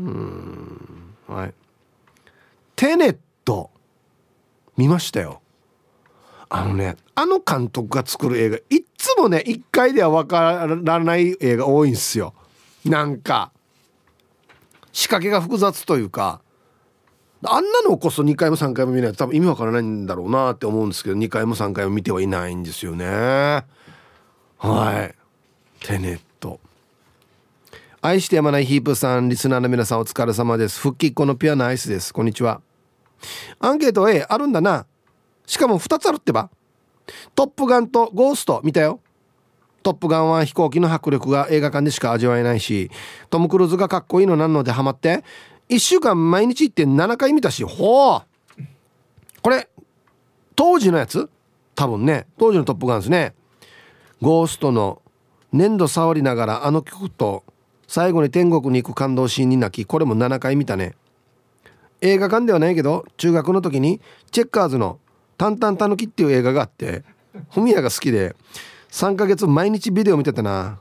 うん。はい。テネット見ましたよ。あのねあの監督が作る映画いっつもね1回では分からない映画多いんすよ。なんか仕掛けが複雑というかあんなのこそ2回も3回も見ないと多分意味わからないんだろうなって思うんですけど2回も3回も見てはいないんですよね。はい。テネット。愛してやまないヒープさんリスナーの皆さんお疲れ様です。復帰っ子のピュアなアイスです。こんにちは。アンケート A あるんだな。しかも2つあるってば。トップガンとゴースト見たよ。トップガンは飛行機の迫力が映画館でしか味わえないしトム・クルーズがかっこいいのなんのでハマって。1週間毎日行って7回見たしほう。これ当時のやつ？多分ね。当時のトップガンですね。ゴーストの粘土触りながらあの曲と最後に天国に行く感動シーンに泣きこれも7回見たね。映画館ではないけど中学の時にチェッカーズの「タンタンタヌキ」っていう映画があってフミヤが好きで3ヶ月毎日ビデオ見てたな。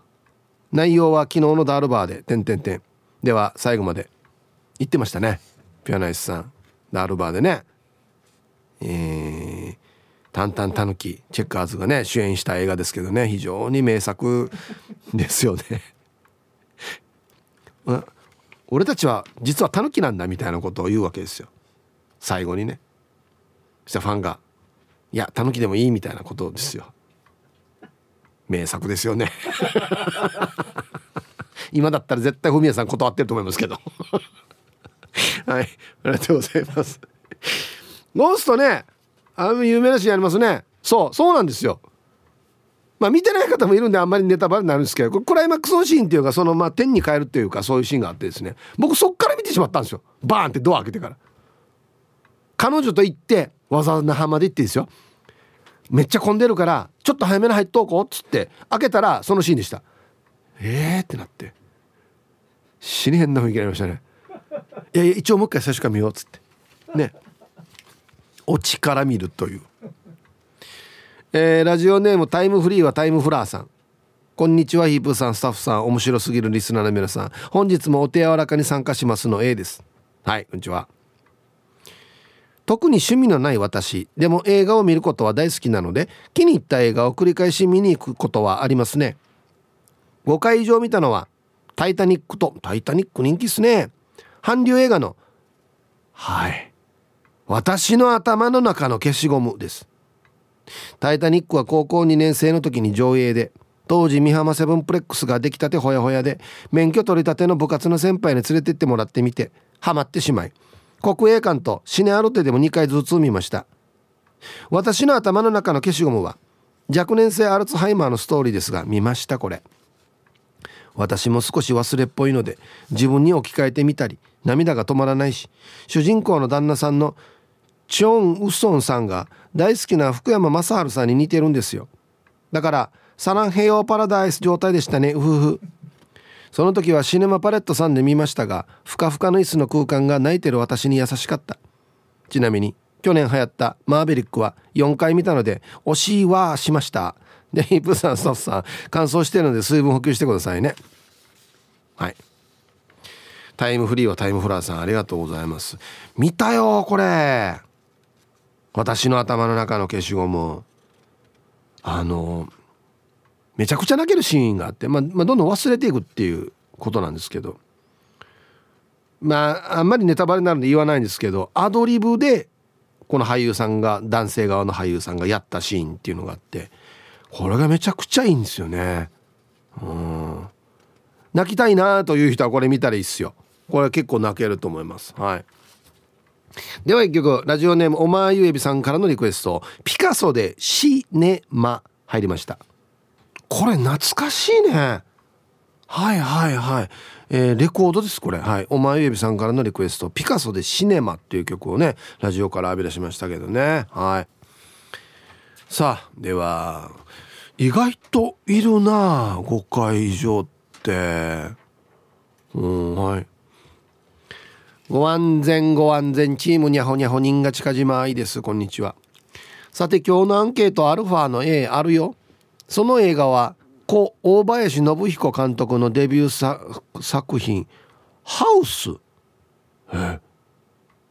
内容は昨日のダールバーで点点点では最後まで。言ってましたね。ピアナイスさん。ダールバーでね。えー、タンタンタヌキチェッカーズがね主演した映画ですけどね。非常に名作ですよね。俺たちは実はタヌキなんだみたいなことを言うわけですよ。最後にね。そしたらファンが「いやタヌキでもいい」みたいなことですよ。名作ですよね。今だったら絶対フミヤさん断ってると思いますけど。はい。ありがとうございます。ゴーストねあの有名なシーンありますね。そうそうなんですよ。まあ見てない方もいるんであんまりネタバレになるんですけどクライマックスのシーンっていうかそのまあ天に変えるっていうかそういうシーンがあってですね僕そっから見てしまったんですよ。バーンってドア開けてから。彼女と行ってわざわざ那覇まで行ってですよ。めっちゃ混んでるからちょっと早めに入っとこうっつって開けたらそのシーンでした。えーってなって。死に変な雰囲気になりましたね。いやいや一応もう一回最初から見ようっつって。ね。オチから見るという。えー、ラジオネームタイムフリーはタイムフラーさん。こんにちはヒープさんスタッフさん面白すぎるリスナーの皆さん。本日もお手柔らかに参加しますの A です。はいこんにちは。特に趣味のない私。でも映画を見ることは大好きなので気に入った映画を繰り返し見に行くことはありますね。5回以上見たのは「タイタニック」と「タイタニック」人気っすね。韓流映画のはい。私の頭の中の消しゴムです。タイタニックは高校2年生の時に上映で当時美浜セブンプレックスが出来たてほやほやで免許取り立ての部活の先輩に連れてってもらってみてハマってしまい国営館とシネアロテでも2回ずつ見ました。私の頭の中の消しゴムは若年性アルツハイマーのストーリーですが見ましたこれ。私も少し忘れっぽいので自分に置き換えてみたり涙が止まらないし主人公の旦那さんのチョン・ウソンさんが大好きな福山雅治さんに似てるんですよ。だからサランヘヨーパラダイス状態でしたね。うふふ。その時はシネマパレットさんで見ましたがふかふかの椅子の空間が泣いてる私に優しかった。ちなみに去年流行ったマーベリックは4回見たので惜しいはしました。でヒップさんスタッフさん乾燥してるので水分補給してくださいね。はい。タイムフリーはタイムフラーさんありがとうございます。見たよこれ。私の頭の中の消しゴムあのめちゃくちゃ泣けるシーンがあって、まあ、まあ、どんどん忘れていくっていうことなんですけどまああんまりネタバレになるんで言わないんですけどアドリブでこの俳優さんが男性側の俳優さんがやったシーンっていうのがあってこれがめちゃくちゃいいんですよね。うん泣きたいなという人はこれ見たらいいっすよ。これ結構泣けると思います。はい。では一曲ラジオネームおまゆえびさんからのリクエストピカソでシネマ入りました。これ懐かしいね。はいはいはい、えー、レコードですこれ。はい。おまゆえびさんからのリクエストピカソでシネマっていう曲をねラジオから浴び出しましたけどね。はい。さあでは意外といるな5回以上って。うんはい。ご安全ご安全チームにゃほにゃほ人が近島いです。こんにちは。さて今日のアンケートアルファの A あるよ。その映画は故大林信彦監督のデビュー作品「ハウス」え？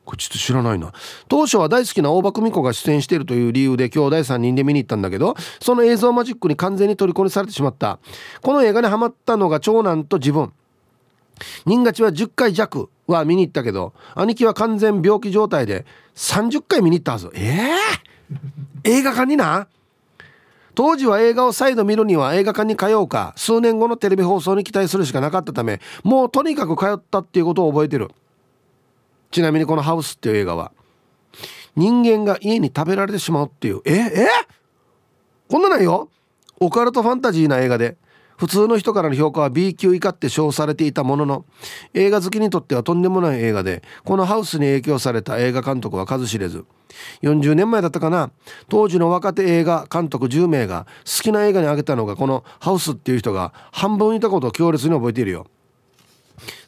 これちょっと知らないな。当初は大好きな大場久美子が出演しているという理由で兄弟3人で見に行ったんだけどその映像マジックに完全に虜にされてしまった。この映画にハマったのが長男と自分。人勝ちは10回弱。は見に行ったけど兄貴は完全病気状態で30回見に行ったはず。ええー、映画館にな？当時は映画を再度見るには映画館に通うか。数年後のテレビ放送に期待するしかなかったためもうとにかく通ったっていうことを覚えてる。ちなみにこの「ハウス」っていう映画は。人間が家に食べられてしまうっていう。え？え？こんなないよ。オカルトファンタジーな映画で。普通の人からの評価は B 級以下って称されていたものの映画好きにとってはとんでもない映画でこのハウスに影響された映画監督は数知れず。40年前だったかな。当時の若手映画監督10名が好きな映画に挙げたのがこのハウスっていう人が半分いたことを強烈に覚えているよ。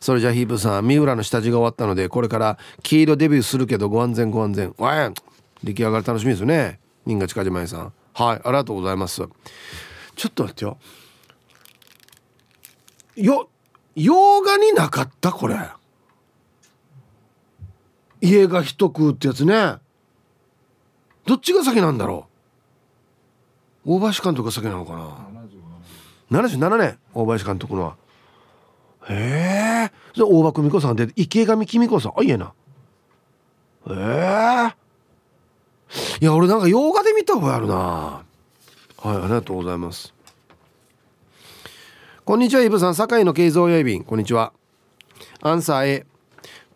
それじゃヒープさん三浦の下地が終わったのでこれから黄色デビューするけどご安全ご安全。わや出来上がり楽しみですね。新賀近島さん。はいありがとうございます。ちょっと待ってよ。よ洋画になかったこれ。家が一食うってやつね。どっちが先なんだろう。大林監督が先なのかな。77年。大林監督のは。へえ。それ大場久美子さんで池上紀美子さん。あいえな。へえ。いや俺なんか洋画で見た覚えあるな。はいありがとうございます。こんにちはイブさん。堺の慶三やいびん。こんにちは。アンサー A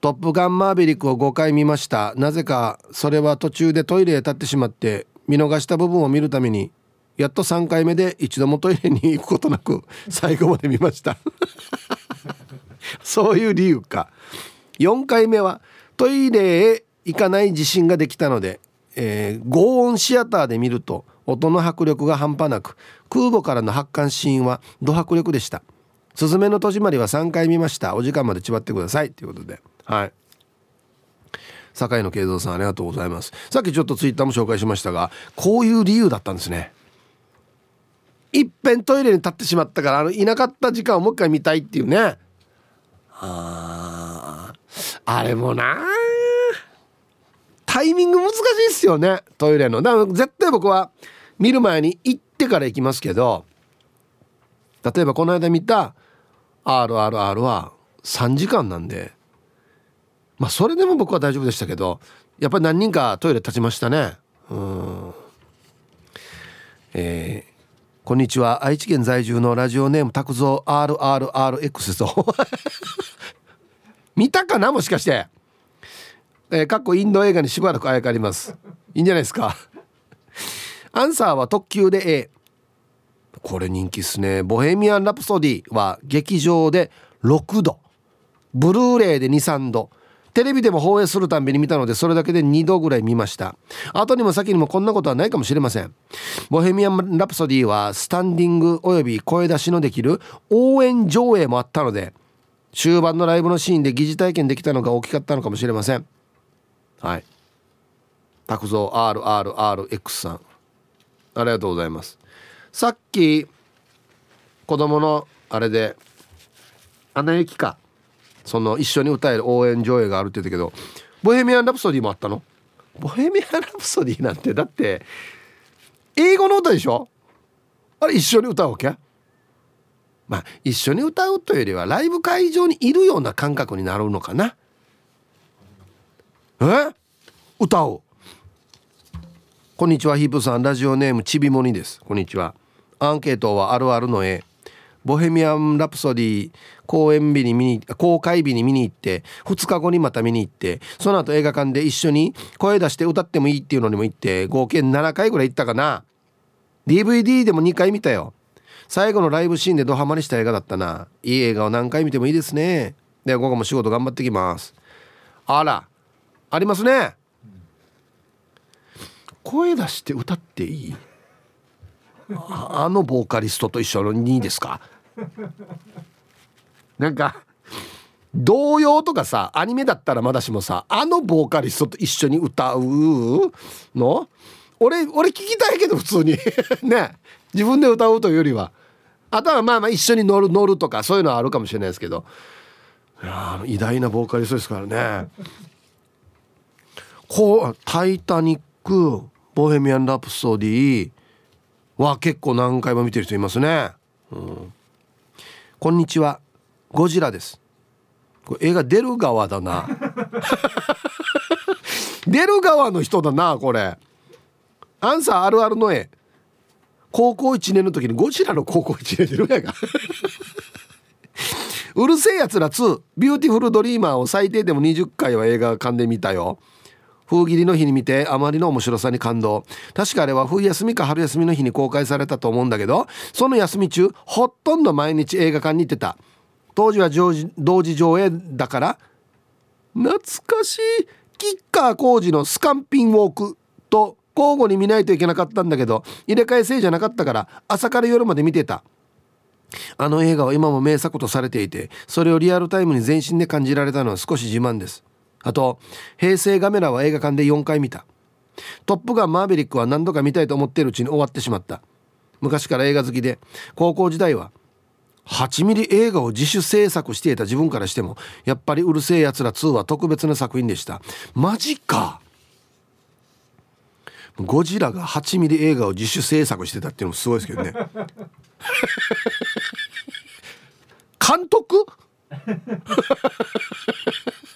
トップガンマーヴェリックを5回見ました。なぜかそれは途中でトイレへ立ってしまって見逃した部分を見るためにやっと3回目で一度もトイレに行くことなく 最後まで見ました。そういう理由か。4回目はトイレへ行かない自信ができたので、えー、合音シアターで見ると音の迫力が半端なく空母からの発艦シーンはド迫力でした「すずめの戸締まり」は3回見ました。お時間までちばってください。ということで。はい。堺野慶三さんありがとうございます。さっきちょっとツイッターも紹介しましたがこういう理由だったんですね。いっぺんトイレに立ってしまったからあのいなかった時間をもう一回見たいっていうね。ああれもなタイミング難しいっすよね。トイレの。だから絶対僕は見る前に行ってから行きますけど例えばこの間見た「RRR」は3時間なんでまあそれでも僕は大丈夫でしたけどやっぱり何人かトイレ立ちましたね。うん。えーこんにちは。愛知県在住のラジオネーム拓蔵 RRRX と。見たかな？もしかして。えー、かっこインド映画にしばらくあやかります。いいんじゃないですか。アンサーは特急で A これ人気っすね。ボヘミアン・ラプソディは劇場で6度。ブルーレイで23度。テレビでも放映するたんびに見たのでそれだけで2度ぐらい見ました。後にも先にもこんなことはないかもしれません。ボヘミアン・ラプソディはスタンディングおよび声出しのできる応援上映もあったので終盤のライブのシーンで疑似体験できたのが大きかったのかもしれません。はい。拓蔵 RRRX さん。ありがとうございます。さっき子供のあれで「アナ雪か」その一緒に歌える応援上映があるって言ったけど「ボヘミアン・ラプソディ」もあったの？ボヘミアン・ラプソディなんてだって英語の歌でしょ？あれ一緒に歌うわけ？まあ一緒に歌うというよりはライブ会場にいるような感覚になるのかな？え？歌うこんにちはヒープさん。ラジオネームちびもにです。こんにちは。アンケートはあるあるの絵。ボヘミアン・ラプソディ公演日に見に公開日に見に行って2日後にまた見に行ってその後映画館で一緒に声出して歌ってもいいっていうのにも行って合計7回ぐらい行ったかな。DVD でも2回見たよ。最後のライブシーンでドハマりした映画だったな。いい映画を何回見てもいいですね。では午後も仕事頑張ってきます。あら。ありますね。声出して歌っていい？あのボーカリストと一緒にですか？なんか童謡とかさアニメだったらまだしもさあのボーカリストと一緒に歌うの？俺俺聞きたいけど普通に。ね。自分で歌うというよりは。あとはまあまあ一緒に乗る乗るとかそういうのはあるかもしれないですけど。いや偉大なボーカリストですからねこう「タイタニック」「ボヘミアン・ラプソディ」は結構何回も見てる人いますね、うん、こんにちは。ゴジラです。これ映画出る側だな。出る側の人だなこれ。アンサーあるあるの絵。高校1年の時にゴジラの高校1年出るやが。うる星やつら2ビューティフルドリーマーを最低でも20回は映画館で見たよ。風切りの日に見てあまりの面白さに感動。確かあれは冬休みか春休みの日に公開されたと思うんだけどその休み中ほとんど毎日映画館に行ってた。当時は同時上映だから懐かしいキッカー工事のスカンピンウォークと交互に見ないといけなかったんだけど入れ替え制じゃなかったから朝から夜まで見てた。あの映画は今も名作とされていてそれをリアルタイムに全身で感じられたのは少し自慢です。あと平成ガメラは映画館で4回見た。トップガンマーヴェリックは何度か見たいと思っているうちに終わってしまった。昔から映画好きで高校時代は8ミリ映画を自主制作していた自分からしてもやっぱりうるせえやつら2は特別な作品でした。マジか！ゴジラが8ミリ映画を自主制作してたっていうのもすごいですけどね。監督？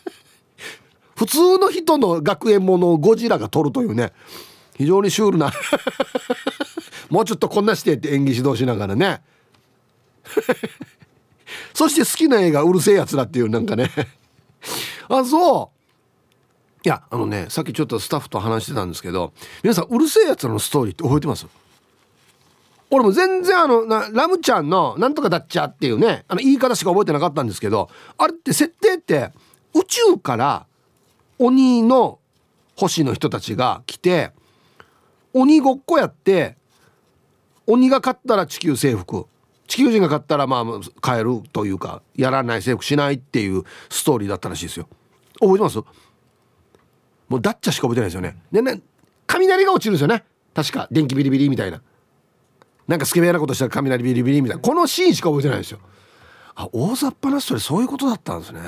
普通の人の学園ものをゴジラが撮るというね。非常にシュールな。もうちょっとこんなしてって演技指導しながらね。そして好きな映画うるせえやつだっていうなんかね。あそう。いやあのねさっきちょっとスタッフと話してたんですけど皆さんうるせえやつらのストーリーって覚えてます？俺も全然あのなラムちゃんの「なんとかだっちゃ」っていうねあの言い方しか覚えてなかったんですけどあれって設定って宇宙から鬼の星の人たちが来て鬼ごっこやって鬼が勝ったら地球征服。地球人が勝ったらまあ帰るというかやらない征服しないっていうストーリーだったらしいですよ。覚えてます？もうダッチャしか覚えてないですよね。でね雷が落ちるんですよね。確か電気ビリビリみたいな。なんかスケベなことしたら雷ビリビリみたいな。このシーンしか覚えてないですよ。あ大雑把なストーリーそういうことだったんですね。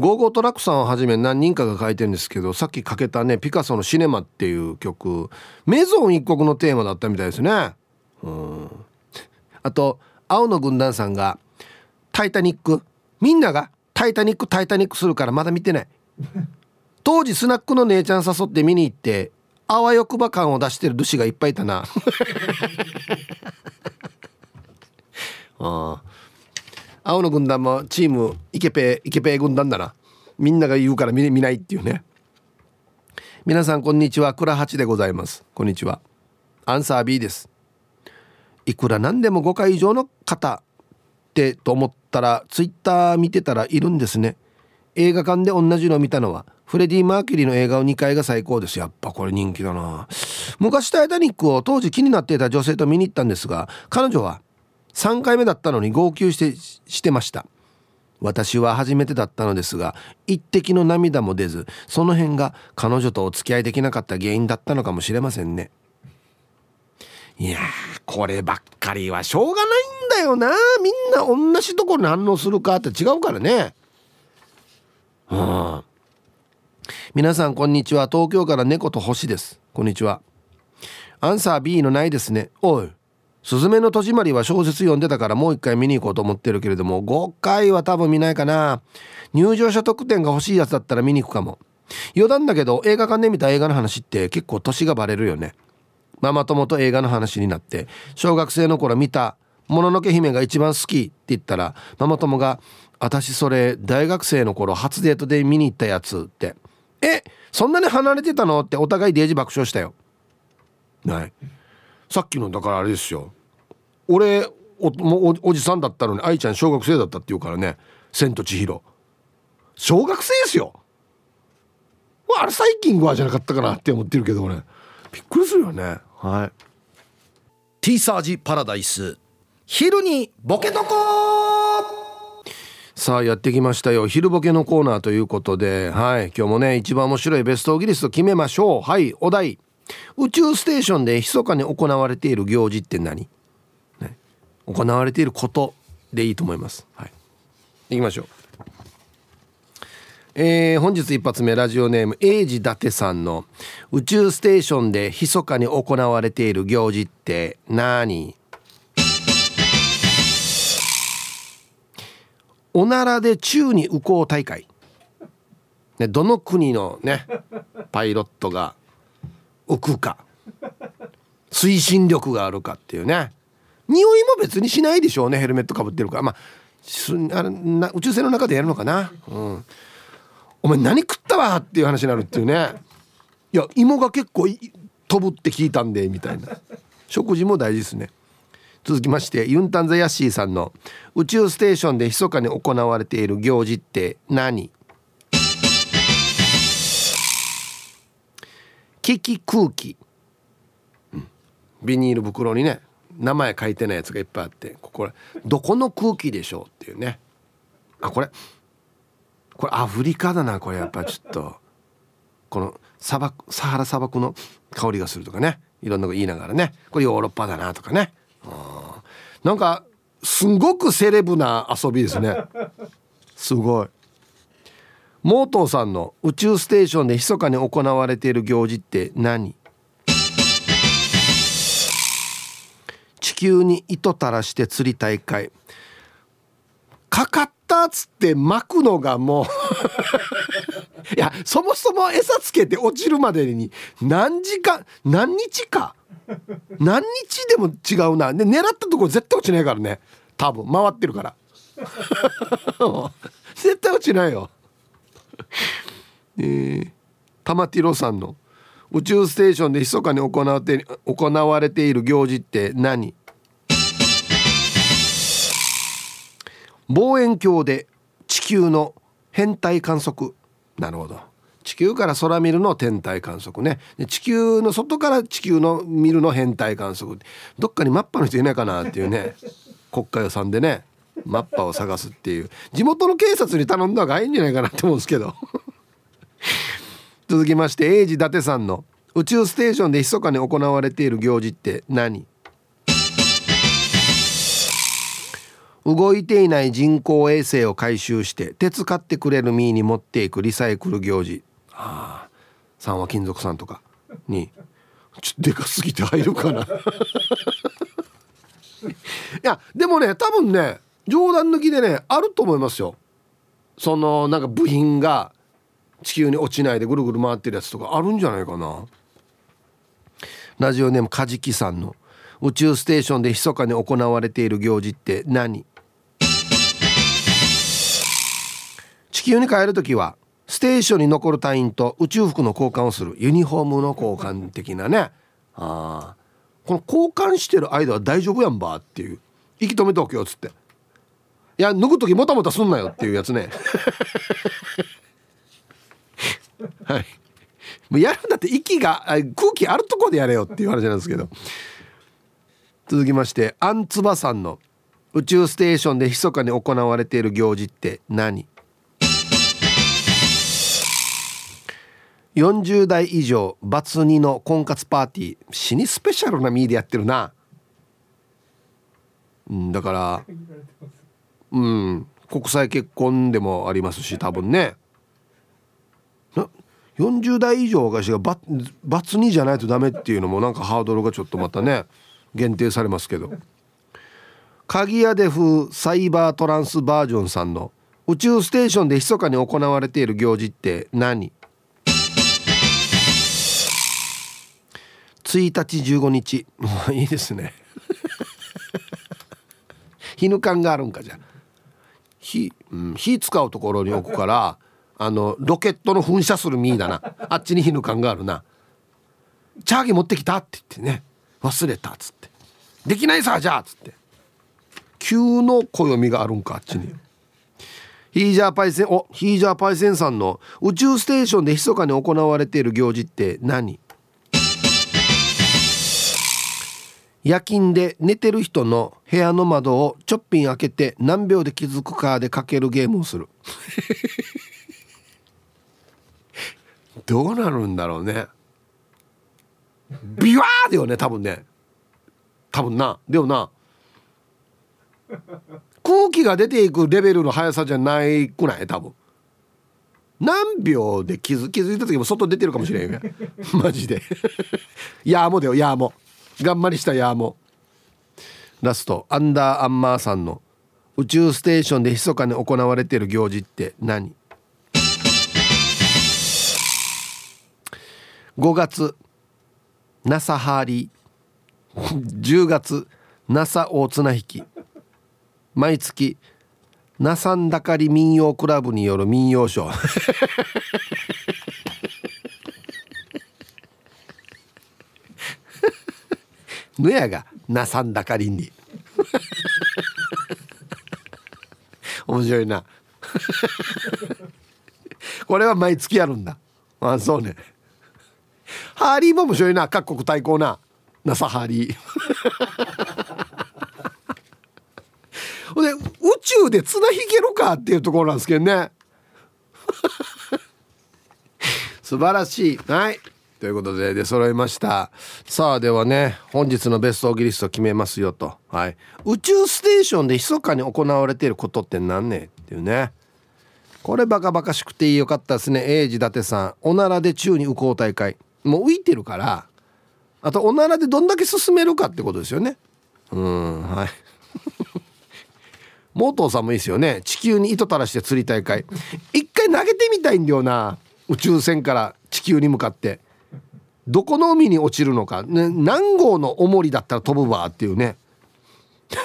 ゴーゴートラックさんをはじめ何人かが書いてるんですけどさっきかけたねピカソの「シネマ」っていう曲めぞん一刻のテーマだったみたいですね。うん。あと青の軍団さんが「タイタニック」みんなが「タイタニックタイタニック」するからまだ見てない。当時スナックの姉ちゃん誘って見に行ってあわよくば感を出してる主がいっぱいいたな。あ あ青の軍団もチームイケペイケペイ軍団だな。みんなが言うから見見ないっていうね。皆さんこんにちは。倉八でございます。こんにちは。アンサー B です。いくらなんでも5回以上の方ってと思ったらツイッター見てたらいるんですね。映画館で同じの見たのはフレディ・マーキュリーの映画を2回が最高です。やっぱこれ人気だな。昔タイタニックを当時気になっていた女性と見に行ったんですが彼女は3回目だったのに号泣してしてました。私は初めてだったのですが一滴の涙も出ずその辺が彼女とお付き合いできなかった原因だったのかもしれませんね。いやこればっかりはしょうがないんだよな。みんな同じところに反応するかって違うからね。うん。皆さんこんにちは。東京から猫と星です。こんにちは。アンサー B のないですね。おい。すずめの戸締まりは小説読んでたからもう一回見に行こうと思ってるけれども5回は多分見ないかな。入場者特典が欲しいやつだったら見に行くかも。余談だけど映画館で見た映画の話って結構年がバレるよね。ママ友と映画の話になって小学生の頃見た「もののけ姫が一番好き」って言ったらママ友が「私それ大学生の頃初デートで見に行ったやつ」って「えそんなに離れてたの?」ってお互いデージ爆笑したよ。はい。さっきのだからあれですよ。俺おおおじさんだったのに愛ちゃん小学生だったって言うからね「千と千尋」小学生ですよ。あれ最近はじゃなかったかなって思ってるけど俺びっくりするよね。はい。ティーサージパラダイス。昼にボケとこさあやってきましたよ。昼ボケのコーナーということではい。今日もね一番面白いベストギリスト決めましょう。はいお題。宇宙ステーションで密かに行われている行事って何、ね、行われていることでいいと思います。はい。行きましょう。えー、本日一発目ラジオネーム英治伊達さんの宇宙ステーションで密かに行われている行事って何？おならで宙に浮こう大会。ね、どの国のねパイロットが浮くか。推進力があるかっていうね。匂いも別にしないでしょうねヘルメットかぶってるから。まああれな宇宙船の中でやるのかな、うん、お前何食ったわっていう話になるっていうね。いや芋が結構飛ぶって聞いたんでみたいな。食事も大事ですね。続きましてユンタンザヤッシーさんの宇宙ステーションで密かに行われている行事って何？機器空気、うん、ビニール袋にね。名前書いてないやつがいっぱいあってここどこの空気でしょうっていうね。あこれこれアフリカだなこれやっぱちょっと。この砂漠サハラ砂漠の香りがするとかね。いろんなこと言いながらね。これヨーロッパだなとかね。なんかすごくセレブな遊びですね。すごい。モートーさんの宇宙ステーションで密かに行われている行事って何？地球に糸垂らして釣り大会。かかったっつって巻くのがもう。いやそもそも餌つけて落ちるまでに何時間何日か？何日でも違うな。で狙ったとこ絶対落ちないからね。多分。回ってるから。絶対落ちないよ。えー、玉ティロさんの。宇宙ステーションで密かに行われて行われている行事って何？望遠鏡で地球の変態観測。なるほど。地球から空見るの天体観測ね。地球の外から地球の見るの変態観測。どっかにマッパの人いないかなっていうね。国家予算でねマッパを探すっていう。地元の警察に頼んだ方がいいんじゃないかなと思うんですけど。続きまして英治伊達さんの宇宙ステーションで密かに行われている行事って何？動いていない人工衛星を回収して鉄買ってくれるミーに持っていくリサイクル行事。ああ。三和金属さんとか。に。ちょっとでかすぎて入るかな。いやでもね多分ね冗談抜きでねあると思いますよ。そのなんか部品が地球に落ちないでぐるぐる回ってるやつとかあるんじゃないかな。ラジオネームカジキさんの。宇宙ステーションで密かに行われている行事って何？地球に帰る時はステーションに残る隊員と宇宙服の交換をする。ユニフォームの交換的なね。あこの交換してる間は大丈夫やんばっていう。息止めておけよっつって。いや脱ぐ時もたもたすんなよっていうやつね。はい。もうやるんだって息が空気あるとこでやれよっていう話なんですけど。続きましてアンツバさんの宇宙ステーションで密かに行われている行事って何？40代以上バツ2の婚活パーティー。死にスペシャルなミーでやってるな、うん、だからうん。国際結婚でもありますし多分ね。40代以上若い人がババツ2じゃないとダメっていうのもなんかハードルがちょっとまたね限定されますけど。鍵屋で風サイバートランスバージョンさんの宇宙ステーションで密かに行われている行事って何？1日15日いいですね。日ぬ感があるんかじゃ。火、うん、火使うところに置くからあのロケットの噴射するミーだな。あっちに日ぬ感があるな。チャーギ持ってきたって言ってね。忘れたっつって。できないさじゃあっつって。急の暦があるんかあっちに。ヒージャーパイセンおヒージャーパイセンさんの宇宙ステーションで密かに行われている行事って何？夜勤で寝てる人の部屋の窓をちょっぴん開けて何秒で気づくかでかけるゲームをする。どうなるんだろうね。ビワーだよね多分ね。多分な。でもな。空気が出ていくレベルの速さじゃないくない？多分。何秒で気づ気づいた時も外出てるかもしれんよ マジで。やーもだよやーも頑張りしたやーもラスト。アンダーアンマーさんの。宇宙ステーションで密かに行われている行事って何？?5 月 NASA ハーリー。10月 NASA 大綱引き。毎月ナサンダカリ民謡クラブによる民謡ショー。ぬやがなさんだかりに。面白いな。これは毎月やるんだ。あそうね。ハーリーも面白いな。各国対抗な。ナサハーリーで宇宙で綱引けるかっていうところなんですけどね。素晴らしい。はい。ということで出揃いました。さあではね本日のベストオギリスト決めますよと。はい。宇宙ステーションで密かに行われていることって何ねっていうね。これバカバカしくてよかったですね。英治伊達さん。おならで宙に浮こう大会。もう浮いてるからあとおならでどんだけ進めるかってことですよね。うんはい。モートーさんもいいですよね。地球に糸垂らして釣り大会。一回投げてみたいんだよな。宇宙船から地球に向かって。どこの海に落ちるのか、ね、何号の重りだったら飛ぶわっていうね。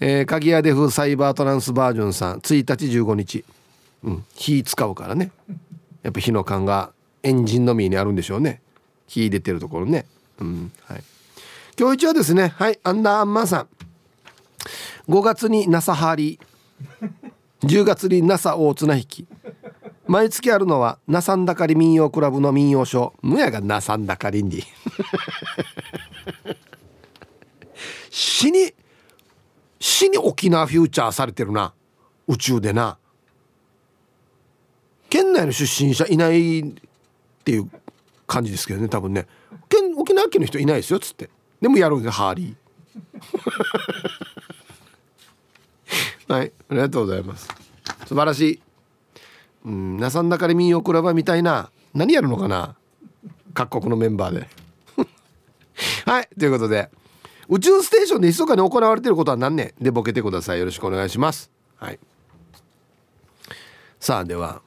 えー、鍵屋デフサイバートランスバージョンさん。1日15日、うん、火使うからね。やっぱ火の管がエンジンのみにあるんでしょうね。火出てるところね。うん。はい。今日一はですねはいアンダーアンマーさん。5月に NASA ハーリー10月に NASA 大綱引き。毎月あるのはナサンダカリ民謡クラブの民謡ショー。むやがナサンダカリンディ死に死に沖縄フューチャーされてるな。宇宙でな。県内の出身者いないっていう感じですけどね多分ね。県沖縄県の人いないですよっつって。でもやるんですハーリー。はいありがとうございます。素晴らしい。うんなさんだかり民謡クラブみたいな。何やるのかな。各国のメンバーで。はいということで。宇宙ステーションで密かに行われてることは何年でボケてください。よろしくお願いします。はい。さあでは。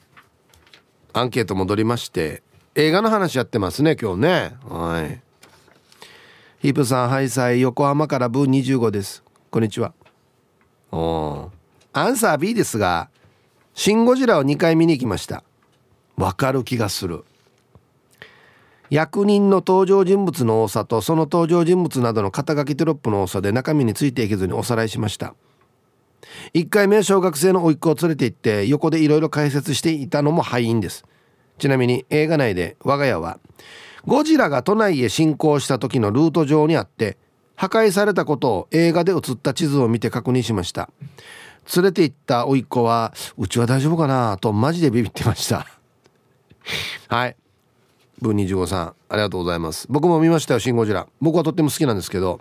アンケート戻りまして映画の話やってますね今日ね。はい。ヒープさんハイサイ横浜からブー25です。こんにちは。おアンサー B ですがシン・ゴジラを2回見に行きました。わかる気がする。役人の登場人物の多さとその登場人物などの肩書きテロップの多さで中身についていけずにおさらいしました1回目小学生の甥っ子を連れて行って横でいろいろ解説していたのも敗因です。ちなみに映画内で我が家はゴジラが都内へ侵攻した時のルート上にあって破壊されたことを映画で映った地図を見て確認しました。連れて行った甥っ子はうちは大丈夫かなとマジでビビってました。はい。ブン25さんありがとうございます。僕も見ましたよ「シン・ゴジラ」僕はとっても好きなんですけど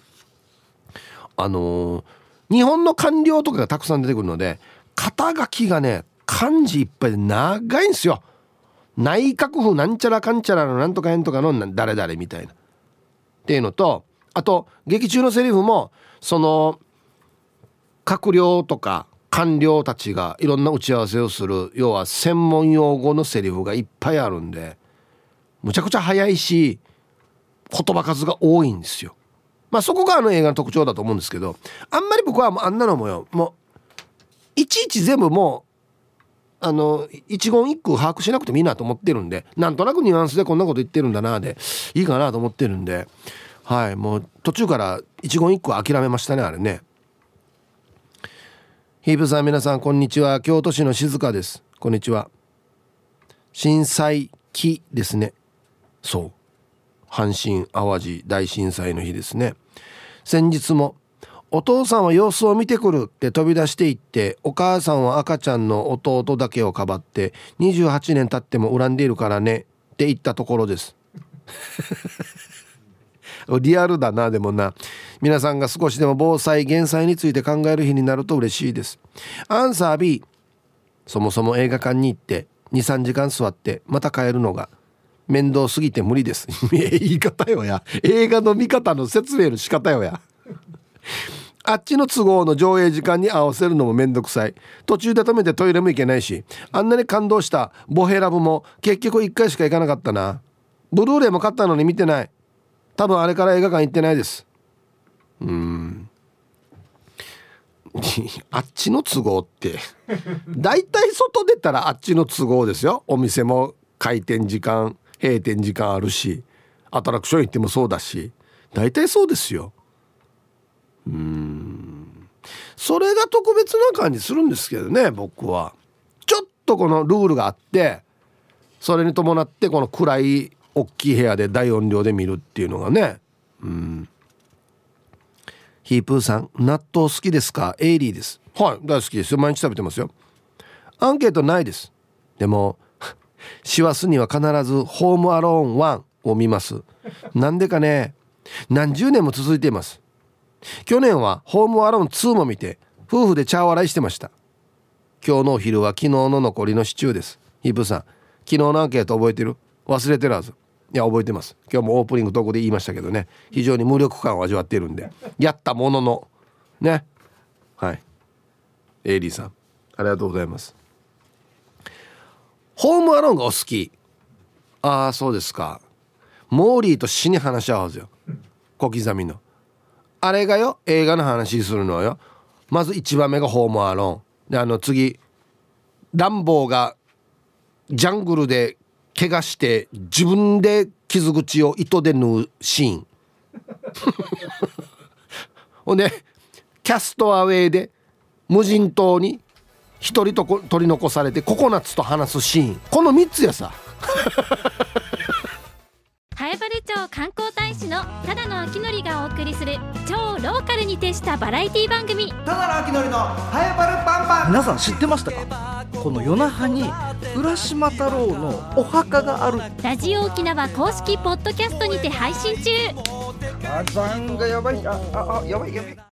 あのー、日本の官僚とかがたくさん出てくるので肩書きがね漢字いっぱいで長いんですよ内閣府なんちゃらかんちゃらのなんとかへんとかの誰々みたいなっていうのとあと劇中のセリフもその閣僚とか官僚たちがいろんな打ち合わせをする要は専門用語のセリフがいっぱいあるんでむちゃくちゃ早いし言葉数が多いんですよ。まあそこがあの映画の特徴だと思うんですけどあんまり僕はあんなのもよもういちいち全部もうあの一言一句把握しなくてもいいなと思ってるんでなんとなくニュアンスでこんなこと言ってるんだなでいいかなと思ってるんではいもう途中から一言一句諦めましたねあれね。ヒープさん皆さんこんにちは。京都市の静香です。こんにちは。震災期ですね。そう。阪神・淡路大震災の日ですね。先日もお父さんは様子を見てくるって飛び出していってお母さんは赤ちゃんの弟だけをかばって28年経っても恨んでいるからねって言ったところです。リアルだなでもな。皆さんが少しでも防災減災について考える日になると嬉しいです。アンサー B そもそも映画館に行って23時間座ってまた帰るのが面倒すぎて無理です。言い方よや。映画の見方の説明の仕方よや。あっちの都合の上映時間に合わせるのもめんどくさい。途中で止めてトイレも行けないし。あんなに感動したボヘラブも結局1回しか行かなかったな。ブルーレイも買ったのに見てない。多分あれから映画館行ってないです。うん。あっちの都合って。大体外出たらあっちの都合ですよ。お店も開店時間。閉店時間あるしアトラクション行ってもそうだし大体そうですよ。うん。それが特別な感じするんですけどね僕は。ちょっとこのルールがあってそれに伴ってこの暗い大きい部屋で大音量で見るっていうのがねうん。ヒープーさん納豆好きですか？エイリーです。はい大好きですよ。毎日食べてますよ。アンケートないです。でも師走には必ずホームアローン1を見ます。なんでかね。何十年も続いています。去年はホームアローン2も見て夫婦で茶笑いしてました。今日のお昼は昨日の残りのシチューです。ヒープーさん昨日のアンケート覚えてる？忘れてるはず。いや覚えてます。今日もオープニングトークで言いましたけどね。非常に無力感を味わっているんで。やったものの。ね。はい。エイリーさんありがとうございます。ホームアローンがお好き。ああそうですか。モーリーと死に話し合わずよ。小刻みの。あれがよ映画の話するのよ。まず1番目がホームアローン。であの次ランボーがジャングルで怪我して自分で傷口を糸で縫うシーン。ほんでキャストアウェイで無人島に一人と取り残されてココナッツと話すシーン。この3つやさ。南原町観光大使のただの秋のりがお送りする超ローカルに徹したバラエティ番組。ただの秋のりのハエバルパンパン。皆さん知ってましたか？この与那覇に浦島太郎のお墓がある。ラジオ沖縄公式ポッドキャストにて配信中。火山がやばい。あああやばいやばい